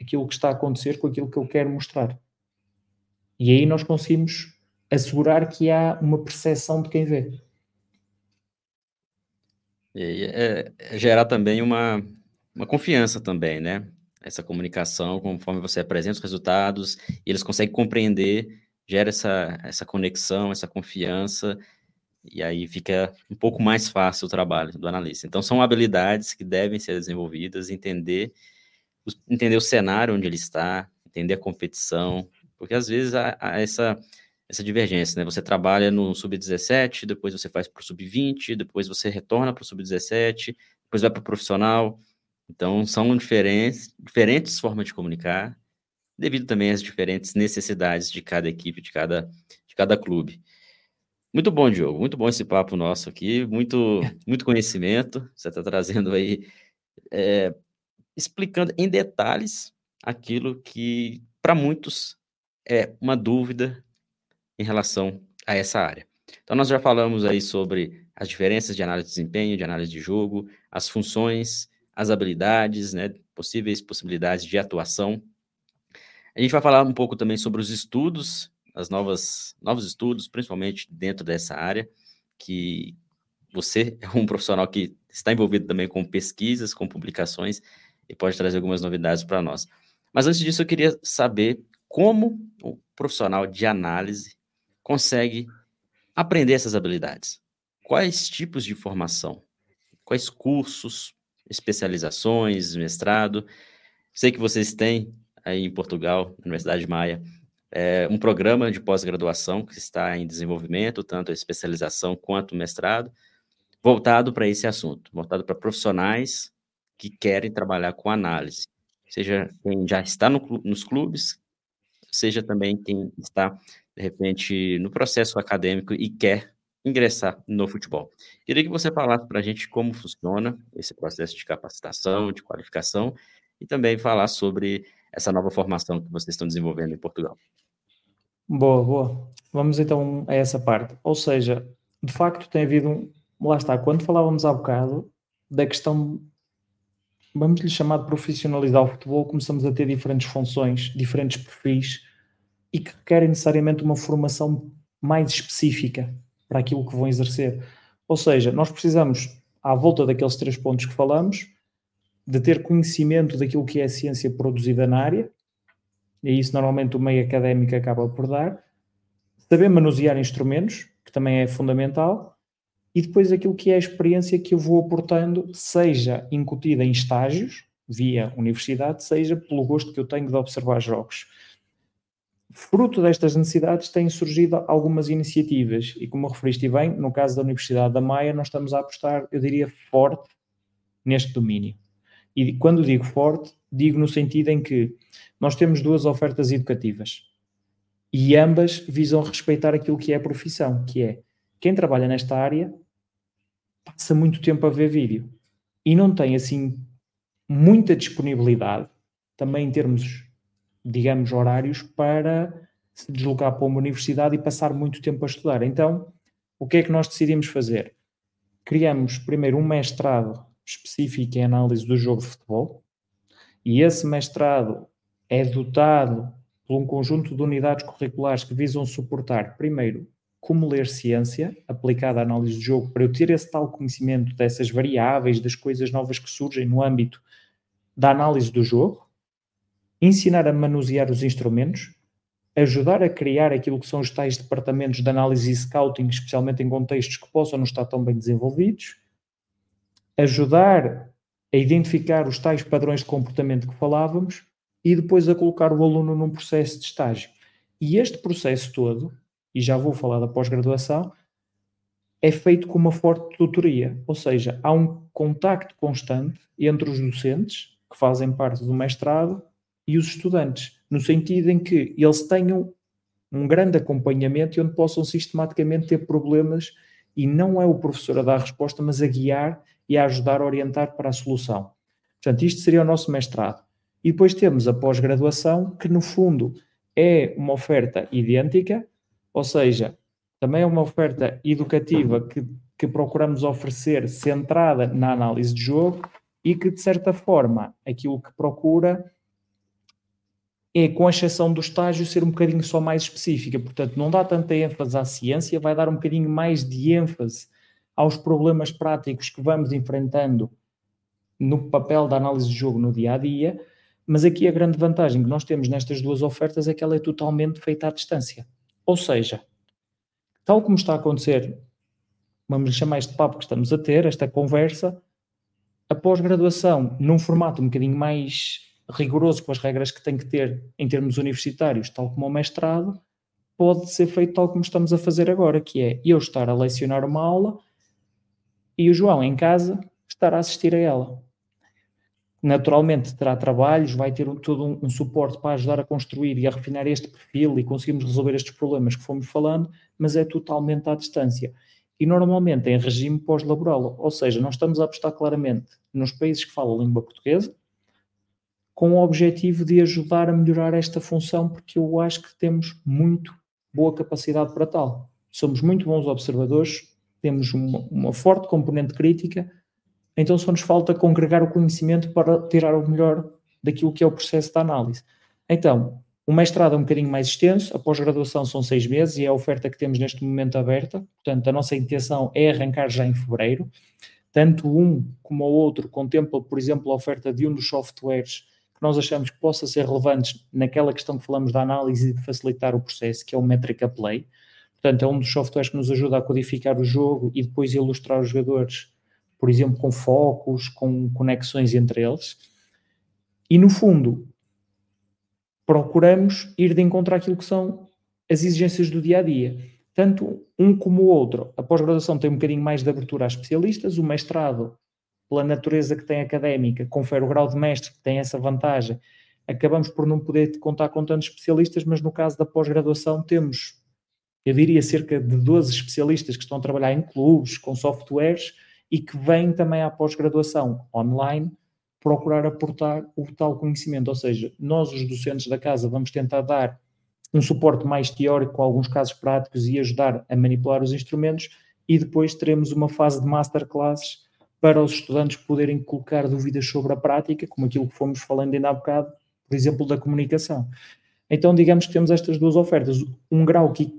Aquilo que está a acontecer com aquilo que eu quero mostrar. E aí nós conseguimos assegurar que há uma percepção de quem vê. E é, é gerar também uma, uma confiança também, né? Essa comunicação, conforme você apresenta os resultados, eles conseguem compreender, gera essa, essa conexão, essa confiança, e aí fica um pouco mais fácil o trabalho do analista. Então, são habilidades que devem ser desenvolvidas, entender, entender o cenário onde ele está, entender a competição, porque às vezes há, há essa, essa divergência, né? Você trabalha no sub-17, depois você faz para o sub-20, depois você retorna para o sub-17, depois vai para o profissional. Então, são diferentes, diferentes formas de comunicar, devido também às diferentes necessidades de cada equipe, de cada, de cada clube. Muito bom, Diogo. Muito bom esse papo nosso aqui. Muito, muito conhecimento. Você está trazendo aí é, explicando em detalhes aquilo que para muitos é uma dúvida em relação a essa área. Então, nós já falamos aí sobre as diferenças de análise de desempenho, de análise de jogo, as funções, as habilidades, né, possíveis possibilidades de atuação. A gente vai falar um pouco também sobre os estudos, as novas novos estudos, principalmente dentro dessa área, que você é um profissional que está envolvido também com pesquisas, com publicações e pode trazer algumas novidades para nós. Mas antes disso, eu queria saber como o profissional de análise consegue aprender essas habilidades. Quais tipos de formação? Quais cursos, especializações, mestrado? Sei que vocês têm aí em Portugal, na Universidade de Maia, é, um programa de pós-graduação que está em desenvolvimento, tanto a especialização quanto o mestrado, voltado para esse assunto, voltado para profissionais que querem trabalhar com análise, seja quem já está no, nos clubes, seja também quem está, de repente, no processo acadêmico e quer ingressar no futebol. Queria que você falasse para a gente como funciona esse processo de capacitação, de qualificação, e também falar sobre essa nova formação que vocês estão desenvolvendo em Portugal. Boa, boa. Vamos então a essa parte. Ou seja, de facto tem havido um. Lá está, quando falávamos há bocado da questão, vamos lhe chamar de profissionalizar o futebol, começamos a ter diferentes funções, diferentes perfis e que requerem necessariamente uma formação mais específica para aquilo que vão exercer. Ou seja, nós precisamos, à volta daqueles três pontos que falamos, de ter conhecimento daquilo que é a ciência produzida na área, e isso normalmente o meio académico acaba por dar, saber manusear instrumentos, que também é fundamental, e depois aquilo que é a experiência que eu vou aportando, seja incutida em estágios, via universidade, seja pelo gosto que eu tenho de observar jogos. Fruto destas necessidades têm surgido algumas iniciativas e como referiste bem, no caso da Universidade da Maia, nós estamos a apostar, eu diria, forte neste domínio. E quando digo forte, digo no sentido em que nós temos duas ofertas educativas e ambas visam respeitar aquilo que é a profissão, que é quem trabalha nesta área passa muito tempo a ver vídeo e não tem assim muita disponibilidade também em termos digamos, horários para se deslocar para uma universidade e passar muito tempo a estudar. Então, o que é que nós decidimos fazer? Criamos primeiro um mestrado específico em análise do jogo de futebol. E esse mestrado é dotado por um conjunto de unidades curriculares que visam suportar, primeiro, como ler ciência aplicada à análise de jogo, para eu ter esse tal conhecimento dessas variáveis, das coisas novas que surgem no âmbito da análise do jogo, ensinar a manusear os instrumentos, ajudar a criar aquilo que são os tais departamentos de análise e scouting, especialmente em contextos que possam não estar tão bem desenvolvidos, ajudar a identificar os tais padrões de comportamento que falávamos e depois a colocar o aluno num processo de estágio. E este processo todo, e já vou falar da pós-graduação, é feito com uma forte tutoria, ou seja, há um contacto constante entre os docentes que fazem parte do mestrado e os estudantes, no sentido em que eles tenham um grande acompanhamento e onde possam sistematicamente ter problemas e não é o professor a dar a resposta, mas a guiar e a ajudar a orientar para a solução. Portanto, isto seria o nosso mestrado. E depois temos a pós-graduação, que no fundo é uma oferta idêntica, ou seja, também é uma oferta educativa que, que procuramos oferecer centrada na análise de jogo e que, de certa forma, aquilo que procura é, com exceção do estágio, ser um bocadinho só mais específica. Portanto, não dá tanta ênfase à ciência, vai dar um bocadinho mais de ênfase aos problemas práticos que vamos enfrentando no papel da análise de jogo no dia a dia. Mas aqui a grande vantagem que nós temos nestas duas ofertas é que ela é totalmente feita à distância. Ou seja, tal como está a acontecer, vamos chamar este papo que estamos a ter, esta conversa, a pós-graduação num formato um bocadinho mais rigoroso com as regras que tem que ter em termos universitários, tal como o mestrado, pode ser feito tal como estamos a fazer agora, que é eu estar a lecionar uma aula e o João em casa estar a assistir a ela. Naturalmente terá trabalhos, vai ter um, todo um, um, suporte para ajudar a construir e a refinar este perfil e conseguimos resolver estes problemas que fomos falando, mas é totalmente à distância. E normalmente em regime pós-laboral, ou seja, nós estamos a apostar claramente nos países que falam língua portuguesa, com o objetivo de ajudar a melhorar esta função, porque eu acho que temos muito boa capacidade para tal. Somos muito bons observadores, temos uma, uma forte componente crítica, então só nos falta congregar o conhecimento para tirar o melhor daquilo que é o processo de análise. Então, o mestrado é um bocadinho mais extenso, a pós-graduação são seis meses e é a oferta que temos neste momento aberta. Portanto, a nossa intenção é arrancar já em fevereiro. Tanto um como o outro contempla, por exemplo, a oferta de um dos softwares que nós achamos que possa ser relevantes naquela questão que falamos da análise e de facilitar o processo, que é o Metrica Play. Portanto, é um dos softwares que nos ajuda a codificar o jogo e depois ilustrar os jogadores, por exemplo, com focos, com conexões entre eles. E no fundo, procuramos ir de encontro àquilo que são as exigências do dia a dia. Tanto um como o outro. A pós-graduação tem um bocadinho mais de abertura a especialistas, o mestrado pela natureza que tem académica, confere o grau de mestre, que tem essa vantagem, acabamos por não poder contar com tantos especialistas, mas no caso da pós-graduação temos, eu diria, cerca de 12 especialistas que estão a trabalhar em clubes, com softwares, e que vêm também à pós-graduação online procurar aportar o tal conhecimento. Ou seja, nós, os docentes da casa, vamos tentar dar um suporte mais teórico, alguns casos práticos, e ajudar a manipular os instrumentos, e depois teremos uma fase de masterclasses para os estudantes poderem colocar dúvidas sobre a prática, como aquilo que fomos falando ainda há bocado, por exemplo, da comunicação. Então, digamos que temos estas duas ofertas. Um grau que,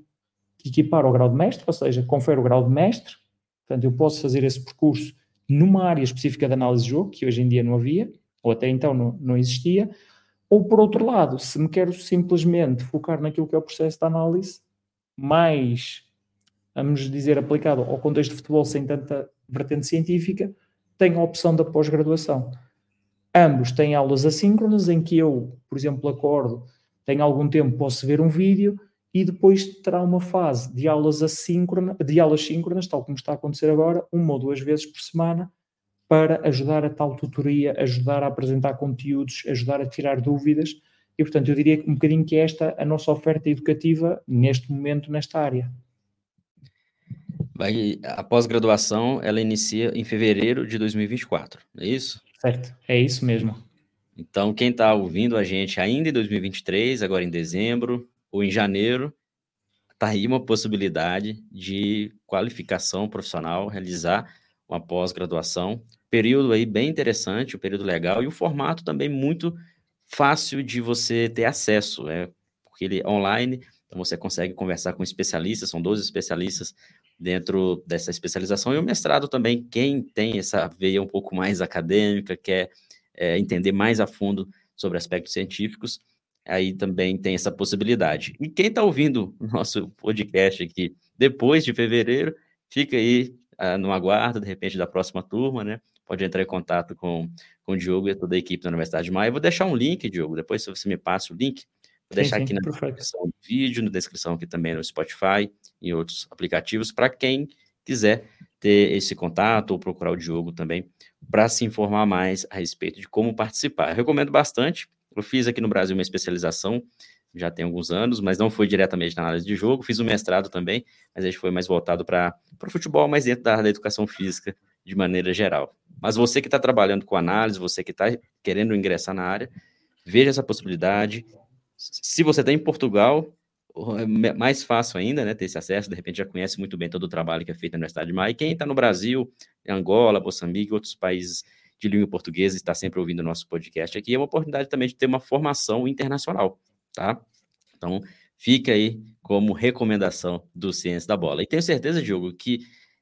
que o grau de mestre, ou seja, confere o grau de mestre, portanto, eu posso fazer esse percurso numa área específica de análise de jogo, que hoje em dia não havia, ou até então não, não existia, ou por outro lado, se me quero simplesmente focar naquilo que é o processo de análise, mais, vamos dizer, aplicado ao contexto de futebol sem tanta vertente científica, tem a opção da pós-graduação. Ambos têm aulas assíncronas em que eu, por exemplo, acordo, tenho algum tempo, posso ver um vídeo e depois terá uma fase de aulas assíncronas, de aulas síncronas, tal como está a acontecer agora, uma ou duas vezes por semana, para ajudar a tal tutoria, ajudar a apresentar conteúdos, ajudar a tirar dúvidas. E, portanto, eu diria um bocadinho que esta é a nossa oferta educativa neste momento, nesta área. Vai, a pós-graduação ela inicia em fevereiro de 2024, é isso? Certo, é isso mesmo. Então, quem está ouvindo a gente ainda em 2023, agora em dezembro ou em janeiro, está aí uma possibilidade de qualificação profissional, realizar uma pós-graduação. Período aí bem interessante, um período legal e o formato também muito fácil de você ter acesso, é, porque ele é online, então você consegue conversar com especialistas, são 12 especialistas dentro dessa especialização, e o mestrado também, quem tem essa veia um pouco mais acadêmica, quer é, entender mais a fundo sobre aspectos científicos, aí também tem essa possibilidade. E quem está ouvindo o nosso podcast aqui depois de fevereiro, fica aí uh, no aguardo, de repente, da próxima turma, né? Pode entrar em contato com, com o Diogo e toda a equipe da Universidade de Maia. Eu vou deixar um link, Diogo, depois se você me passa o link, Vou deixar sim, aqui na perfeito. descrição do vídeo, na descrição aqui também no Spotify e outros aplicativos, para quem quiser ter esse contato ou procurar o Diogo também para se informar mais a respeito de como participar. Eu recomendo bastante. Eu fiz aqui no Brasil uma especialização já tem alguns anos, mas não foi diretamente na análise de jogo. Fiz um mestrado também, mas a gente foi mais voltado para o futebol, mas dentro da, da educação física de maneira geral. Mas você que está trabalhando com análise, você que está querendo ingressar na área, veja essa possibilidade, se você está em Portugal, é mais fácil ainda, né, ter esse acesso, de repente já conhece muito bem todo o trabalho que é feito na Universidade de Maia. E quem está no Brasil, Angola, Moçambique, outros países de língua portuguesa, está sempre ouvindo o nosso podcast aqui, é uma oportunidade também de ter uma formação internacional, tá? Então, fica aí como recomendação do Ciência da Bola. E tenho certeza, Diogo, que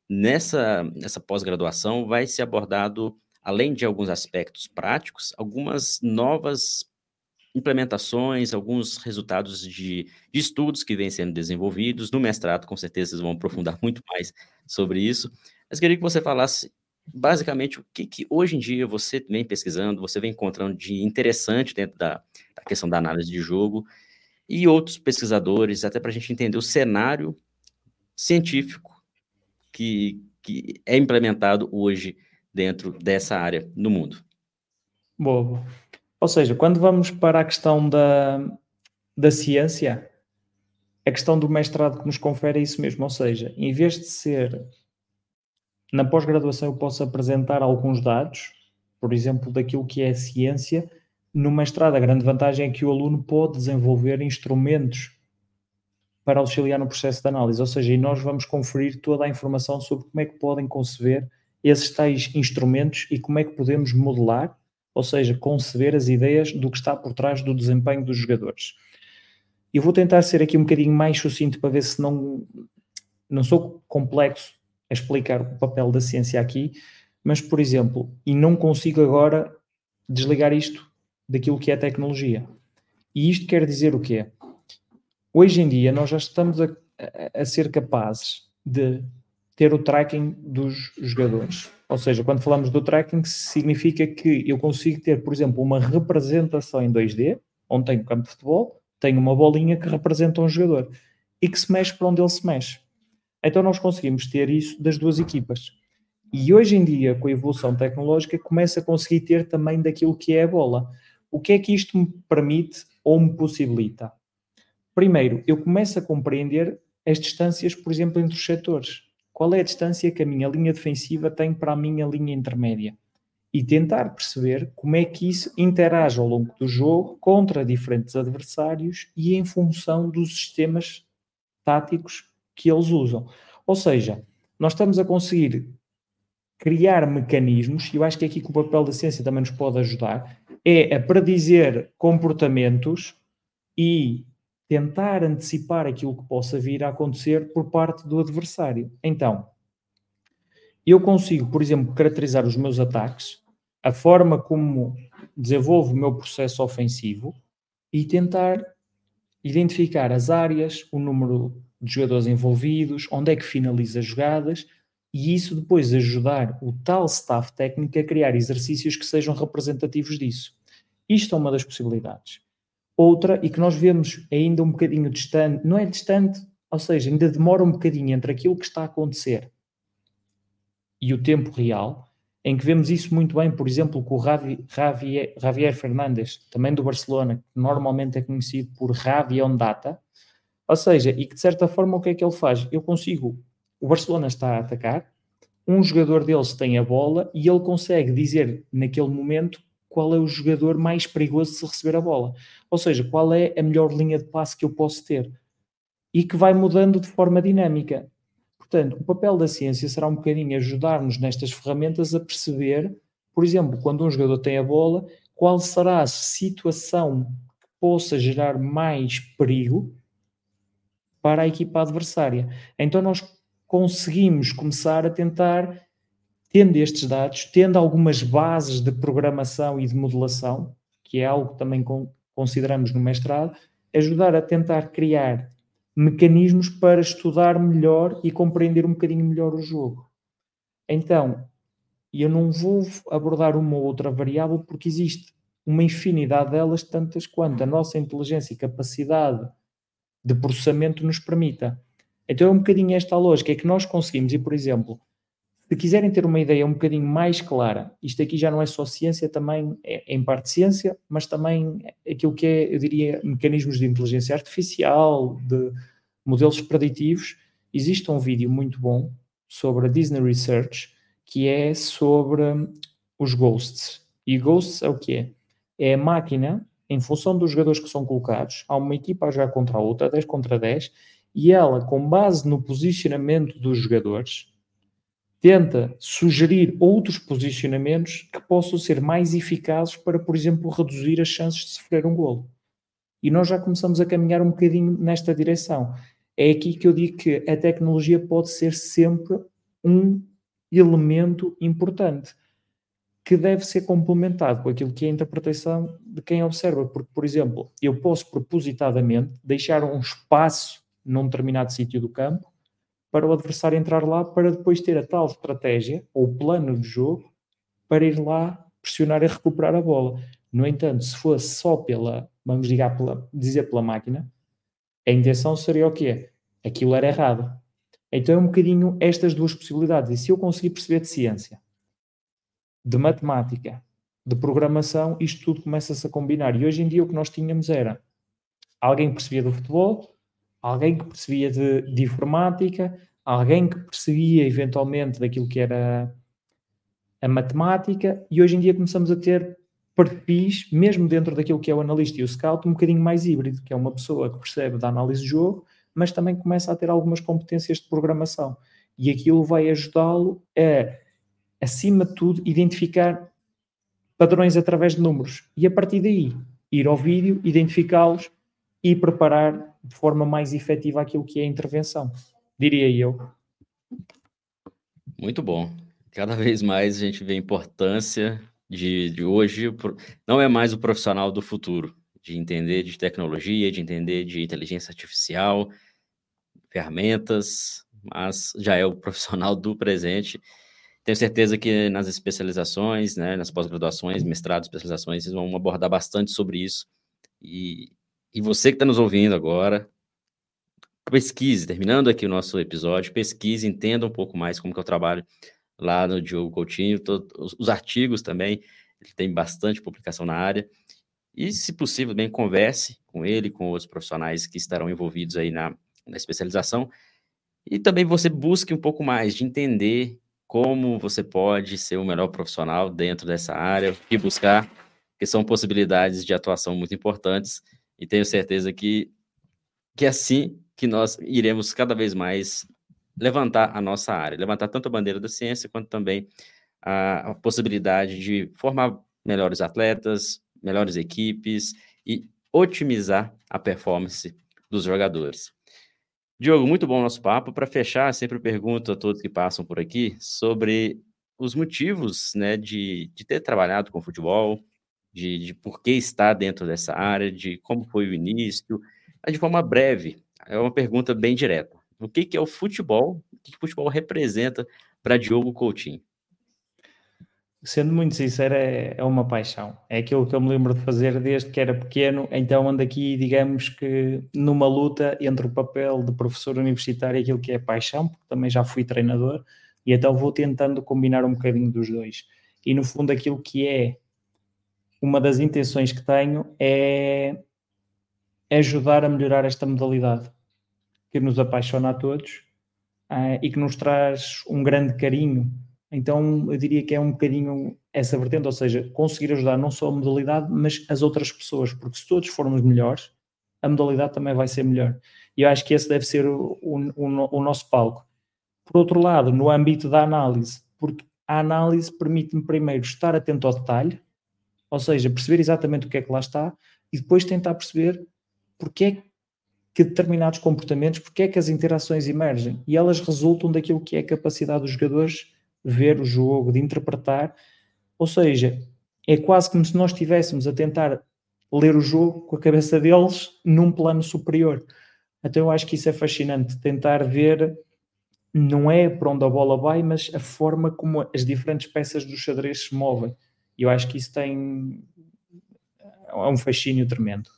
nessa, nessa pós-graduação vai ser abordado, além de alguns aspectos práticos, algumas novas implementações, alguns resultados de, de, estudos que vêm sendo desenvolvidos. No mestrado, com certeza, vocês vão aprofundar muito mais sobre isso. Mas queria que você falasse, basicamente, o que, que hoje em dia você vem pesquisando, você vem encontrando de interessante dentro da, da questão da análise de jogo e outros pesquisadores, até para a gente entender o cenário científico que, que é implementado hoje dentro dessa área no mundo. Boa. Ou seja, quando vamos para a questão da, da ciência, a questão do mestrado que nos confere é isso mesmo. Ou seja, em vez de ser na pós-graduação, eu posso apresentar alguns dados, por exemplo, daquilo que é ciência, no mestrado, a grande vantagem é que o aluno pode desenvolver instrumentos para auxiliar no processo de análise, ou seja, e nós vamos conferir toda a informação sobre como é que podem conceber esses tais instrumentos e como é que podemos modelar, ou seja, conceber as ideias do que está por trás do desempenho dos jogadores. Eu vou tentar ser aqui um bocadinho mais sucinto para ver se não, não sou complexo a explicar o papel da ciência aqui, mas, por exemplo, e não consigo agora desligar isto daquilo que é tecnologia. E isto quer dizer o quê? Hoje em dia nós já estamos a, a, a ser capazes de ter o tracking dos jogadores. Ou seja, quando falamos do tracking, significa que eu consigo ter, por exemplo, uma representação em 2D, onde tenho um campo de futebol, tenho uma bolinha que representa um jogador e que se mexe para onde ele se mexe. Então nós conseguimos ter isso das duas equipas. E hoje em dia, com a evolução tecnológica, começa a conseguir ter também daquilo que é a bola. O que é que isto me permite ou me possibilita? Primeiro, eu começo a compreender as distâncias, por exemplo, entre os setores. Qual é a distância que a minha linha defensiva tem para a minha linha intermédia? E tentar perceber como é que isso interage ao longo do jogo contra diferentes adversários e em função dos sistemas táticos que eles usam. Ou seja, nós estamos a conseguir criar mecanismos, e eu acho que é aqui que o papel da ciência também nos pode ajudar, é a predizer comportamentos e tentar antecipar aquilo que possa vir a acontecer por parte do adversário. Então, eu consigo, por exemplo, caracterizar os meus ataques, a forma como desenvolvo o meu processo ofensivo e tentar identificar as áreas, o número de jogadores envolvidos, onde é que finaliza as jogadas e isso depois ajudar o tal staff técnico a criar exercícios que sejam representativos disso. Isto é uma das possibilidades. Outra, e que nós vemos ainda um bocadinho distante, não é distante, ou seja, ainda demora um bocadinho entre aquilo que está a acontecer e o tempo real, em que vemos isso muito bem, por exemplo, com o Javier, Javier Fernandes, também do Barcelona, que normalmente é conhecido por Javi on Data, ou seja, e que de certa forma o que é que ele faz? Eu consigo, o Barcelona está a atacar, um jogador deles tem a bola e ele consegue dizer naquele momento qual é o jogador mais perigoso se receber a bola. Ou seja, qual é a melhor linha de passe que eu posso ter. E que vai mudando de forma dinâmica. Portanto, o papel da ciência será um bocadinho ajudar-nos nestas ferramentas a perceber, por exemplo, quando um jogador tem a bola, qual será a situação que possa gerar mais perigo para a equipa adversária. Então nós conseguimos começar a tentar, tendo estes dados, tendo algumas bases de programação e de modelação, que é algo que também consideramos no mestrado, ajudar a tentar criar mecanismos para estudar melhor e compreender um bocadinho melhor o jogo. Então, eu não vou abordar uma ou outra variável porque existe uma infinidade delas, tantas quanto a nossa inteligência e capacidade de processamento nos permita. Então é um bocadinho esta a lógica, é que nós conseguimos, e por exemplo, se quiserem ter uma ideia um bocadinho mais clara, isto aqui já não é só ciência, também é, é em parte ciência, mas também aquilo que é, eu diria, mecanismos de inteligência artificial, de modelos preditivos. Existe um vídeo muito bom sobre a Disney Research, que é sobre os ghosts. E ghosts é o que é? É a máquina em função dos jogadores que são colocados, há uma equipa a jogar contra a outra, 10 contra 10, e ela, com base no posicionamento dos jogadores, tenta sugerir outros posicionamentos que possam ser mais eficazes para, por exemplo, reduzir as chances de sofrer um golo. E nós já começamos a caminhar um bocadinho nesta direção. É aqui que eu digo que a tecnologia pode ser sempre um elemento importante que deve ser complementado com aquilo que é a interpretação de quem observa. Porque, por exemplo, eu posso propositadamente deixar um espaço num determinado sítio do campo para o adversário entrar lá para depois ter a tal estratégia ou plano de jogo para ir lá pressionar e recuperar a bola. No entanto, se fosse só pela, vamos dizer pela, dizer pela máquina, a intenção seria o quê? Aquilo era errado. Então é um bocadinho estas duas possibilidades. E se eu conseguir perceber de ciência de matemática, de programação, isto tudo começa-se a combinar. E hoje em dia o que nós tínhamos era alguém que percebia do futebol, alguém que percebia de, de informática, alguém que percebia eventualmente daquilo que era a matemática, e hoje em dia começamos a ter perfis, mesmo dentro daquilo que é o analista e o scout, um bocadinho mais híbrido, que é uma pessoa que percebe da análise de jogo, mas também começa a ter algumas competências de programação. E aquilo vai ajudá-lo a, acima de tudo, identificar padrões através de números. E a partir daí, ir ao vídeo, identificá-los e preparar de forma mais efetiva aquilo que é a intervenção, diria eu. Muito bom. Cada vez mais a gente vê a importância de, de hoje, não é mais o profissional do futuro, de entender de tecnologia, de entender de inteligência artificial, ferramentas, mas já é o profissional do presente. Tenho certeza que nas especializações, né, nas pós-graduações, mestrados, especializações, vocês vão abordar bastante sobre isso. E, e você que está nos ouvindo agora, pesquise, terminando aqui o nosso episódio, pesquise, entenda um pouco mais como que eu trabalho lá no Diogo Coutinho, todo, os, os, artigos também, ele tem bastante publicação na área, e se possível, bem, converse com ele, com outros profissionais que estarão envolvidos aí na, na especialização, e também você busque um pouco mais de entender como você pode ser o melhor profissional dentro dessa área, o que buscar, que são possibilidades de atuação muito importantes, e tenho certeza que, que é assim que nós iremos cada vez mais levantar a nossa área, levantar tanto a bandeira da ciência quanto também a, a possibilidade de formar melhores atletas, melhores equipes e otimizar a performance dos jogadores. Diogo, muito bom nosso papo. Para fechar, sempre pergunto a todos que passam por aqui sobre os motivos né, de, de ter trabalhado com futebol, de, de por que está dentro dessa área, de como foi o início, de forma breve. É uma pergunta bem direta. O que, que é o futebol? O que, que o futebol representa para Diogo Coutinho? Sendo muito sincero, é, é, uma paixão. É aquilo que eu me lembro de fazer desde que era pequeno. Então ando aqui, digamos que, numa luta entre o papel de professor universitário e aquilo que é paixão, porque também já fui treinador, e então vou tentando combinar um bocadinho dos dois. E no fundo, aquilo que é uma das intenções que tenho é ajudar a melhorar esta modalidade que nos apaixona a todos uh, e que nos traz um grande carinho. Então, eu diria que é um bocadinho essa vertente, ou seja, conseguir ajudar não só a modalidade, mas as outras pessoas, porque se todos formos melhores, a modalidade também vai ser melhor. E eu acho que esse deve ser o, o, o, nosso palco. Por outro lado, no âmbito da análise, porque a análise permite-me primeiro estar atento ao detalhe, ou seja, perceber exatamente o que é que lá está, e depois tentar perceber porque é que determinados comportamentos, porque é que as interações emergem e elas resultam daquilo que é a capacidade dos jogadores ver o jogo, de interpretar. Ou seja, é quase como se nós estivéssemos a tentar ler o jogo com a cabeça deles num plano superior. Então eu acho que isso é fascinante, tentar ver não é para onde a bola vai, mas a forma como as diferentes peças do xadrez se movem. E eu acho que isso tem é um fascínio tremendo.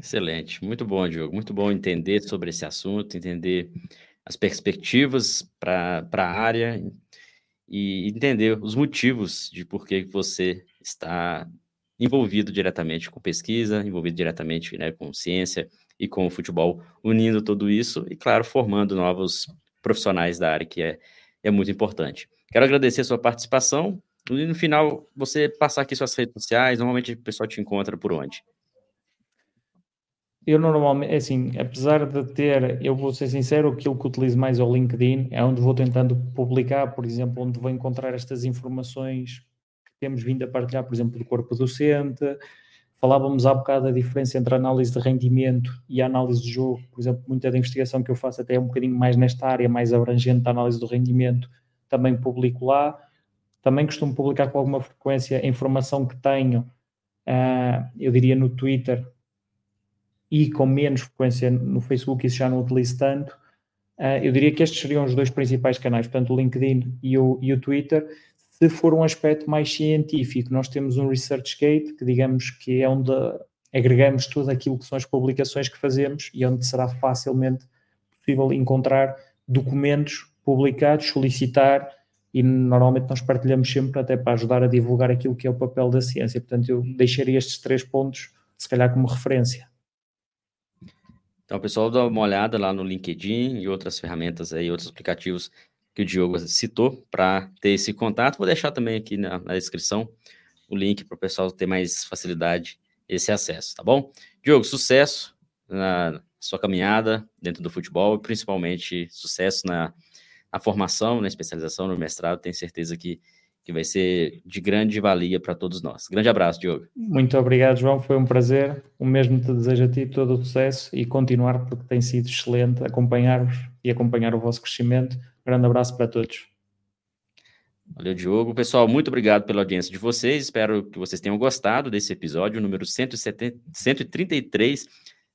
Excelente, muito bom, Diogo. Muito bom entender sobre esse assunto, entender as perspectivas para a área e entender os motivos de por que você está envolvido diretamente com pesquisa, envolvido diretamente né, com ciência e com o futebol, unindo tudo isso e, claro, formando novos profissionais da área, que é, é muito importante. Quero agradecer a sua participação e, no final, você passar aqui suas redes sociais, normalmente o pessoal te encontra por onde? Eu normalmente, é assim, apesar de ter, eu vou ser sincero, aquilo que utilizo mais é o LinkedIn, é onde vou tentando publicar, por exemplo, onde vou encontrar estas informações que temos vindo a partilhar, por exemplo, do corpo docente. Falávamos há bocado da diferença entre a análise de rendimento e a análise de jogo. Por exemplo, muita da investigação que eu faço até é um bocadinho mais nesta área, mais abrangente da análise do rendimento, também publico lá. Também costumo publicar com alguma frequência a informação que tenho, uh, eu diria no Twitter, e com menos frequência no Facebook, isso já não utilizo tanto. Uh, eu diria que estes seriam os dois principais canais, portanto, o LinkedIn e o, e o Twitter. Se for um aspecto mais científico, nós temos um ResearchGate, que digamos que é onde agregamos tudo aquilo que são as publicações que fazemos e onde será facilmente possível encontrar documentos publicados, solicitar e normalmente nós partilhamos sempre até para ajudar a divulgar aquilo que é o papel da ciência. Portanto, eu deixaria estes três pontos, se calhar, como referência. Então, pessoal, dá uma olhada lá no LinkedIn e outras ferramentas aí, outros aplicativos que o Diogo citou para ter esse contato. Vou deixar também aqui na, na descrição o link para o pessoal ter mais facilidade esse acesso, tá bom? Diogo, sucesso na sua caminhada dentro do futebol e principalmente sucesso na, na formação, na especialização, no mestrado. Tenho certeza que, que vai ser de grande valia para todos nós. Grande abraço, Diogo. Muito obrigado, João. Foi um prazer. O mesmo te desejo a ti todo o sucesso e continuar, porque tem sido excelente acompanhar-vos e acompanhar o vosso crescimento. Grande abraço para todos. Valeu, Diogo. Pessoal, muito obrigado pela audiência de vocês. Espero que vocês tenham gostado desse episódio, número 170, 133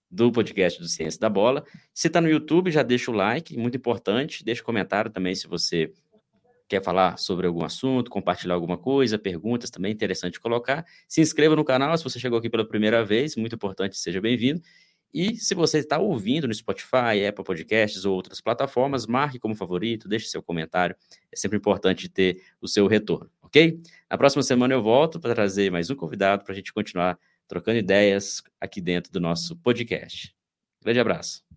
do podcast do Ciência da Bola. Se está no YouTube, já deixa o like, muito importante. Deixa um comentário também se você quer falar sobre algum assunto, compartilhar alguma coisa, perguntas também, interessante colocar. Se inscreva no canal se você chegou aqui pela primeira vez, muito importante, seja bem-vindo. E se você está ouvindo no Spotify, Apple Podcasts ou outras plataformas, marque como favorito, deixe seu comentário. É sempre importante ter o seu retorno, ok? Na próxima semana eu volto para trazer mais um convidado para a gente continuar trocando ideias aqui dentro do nosso podcast. Grande abraço.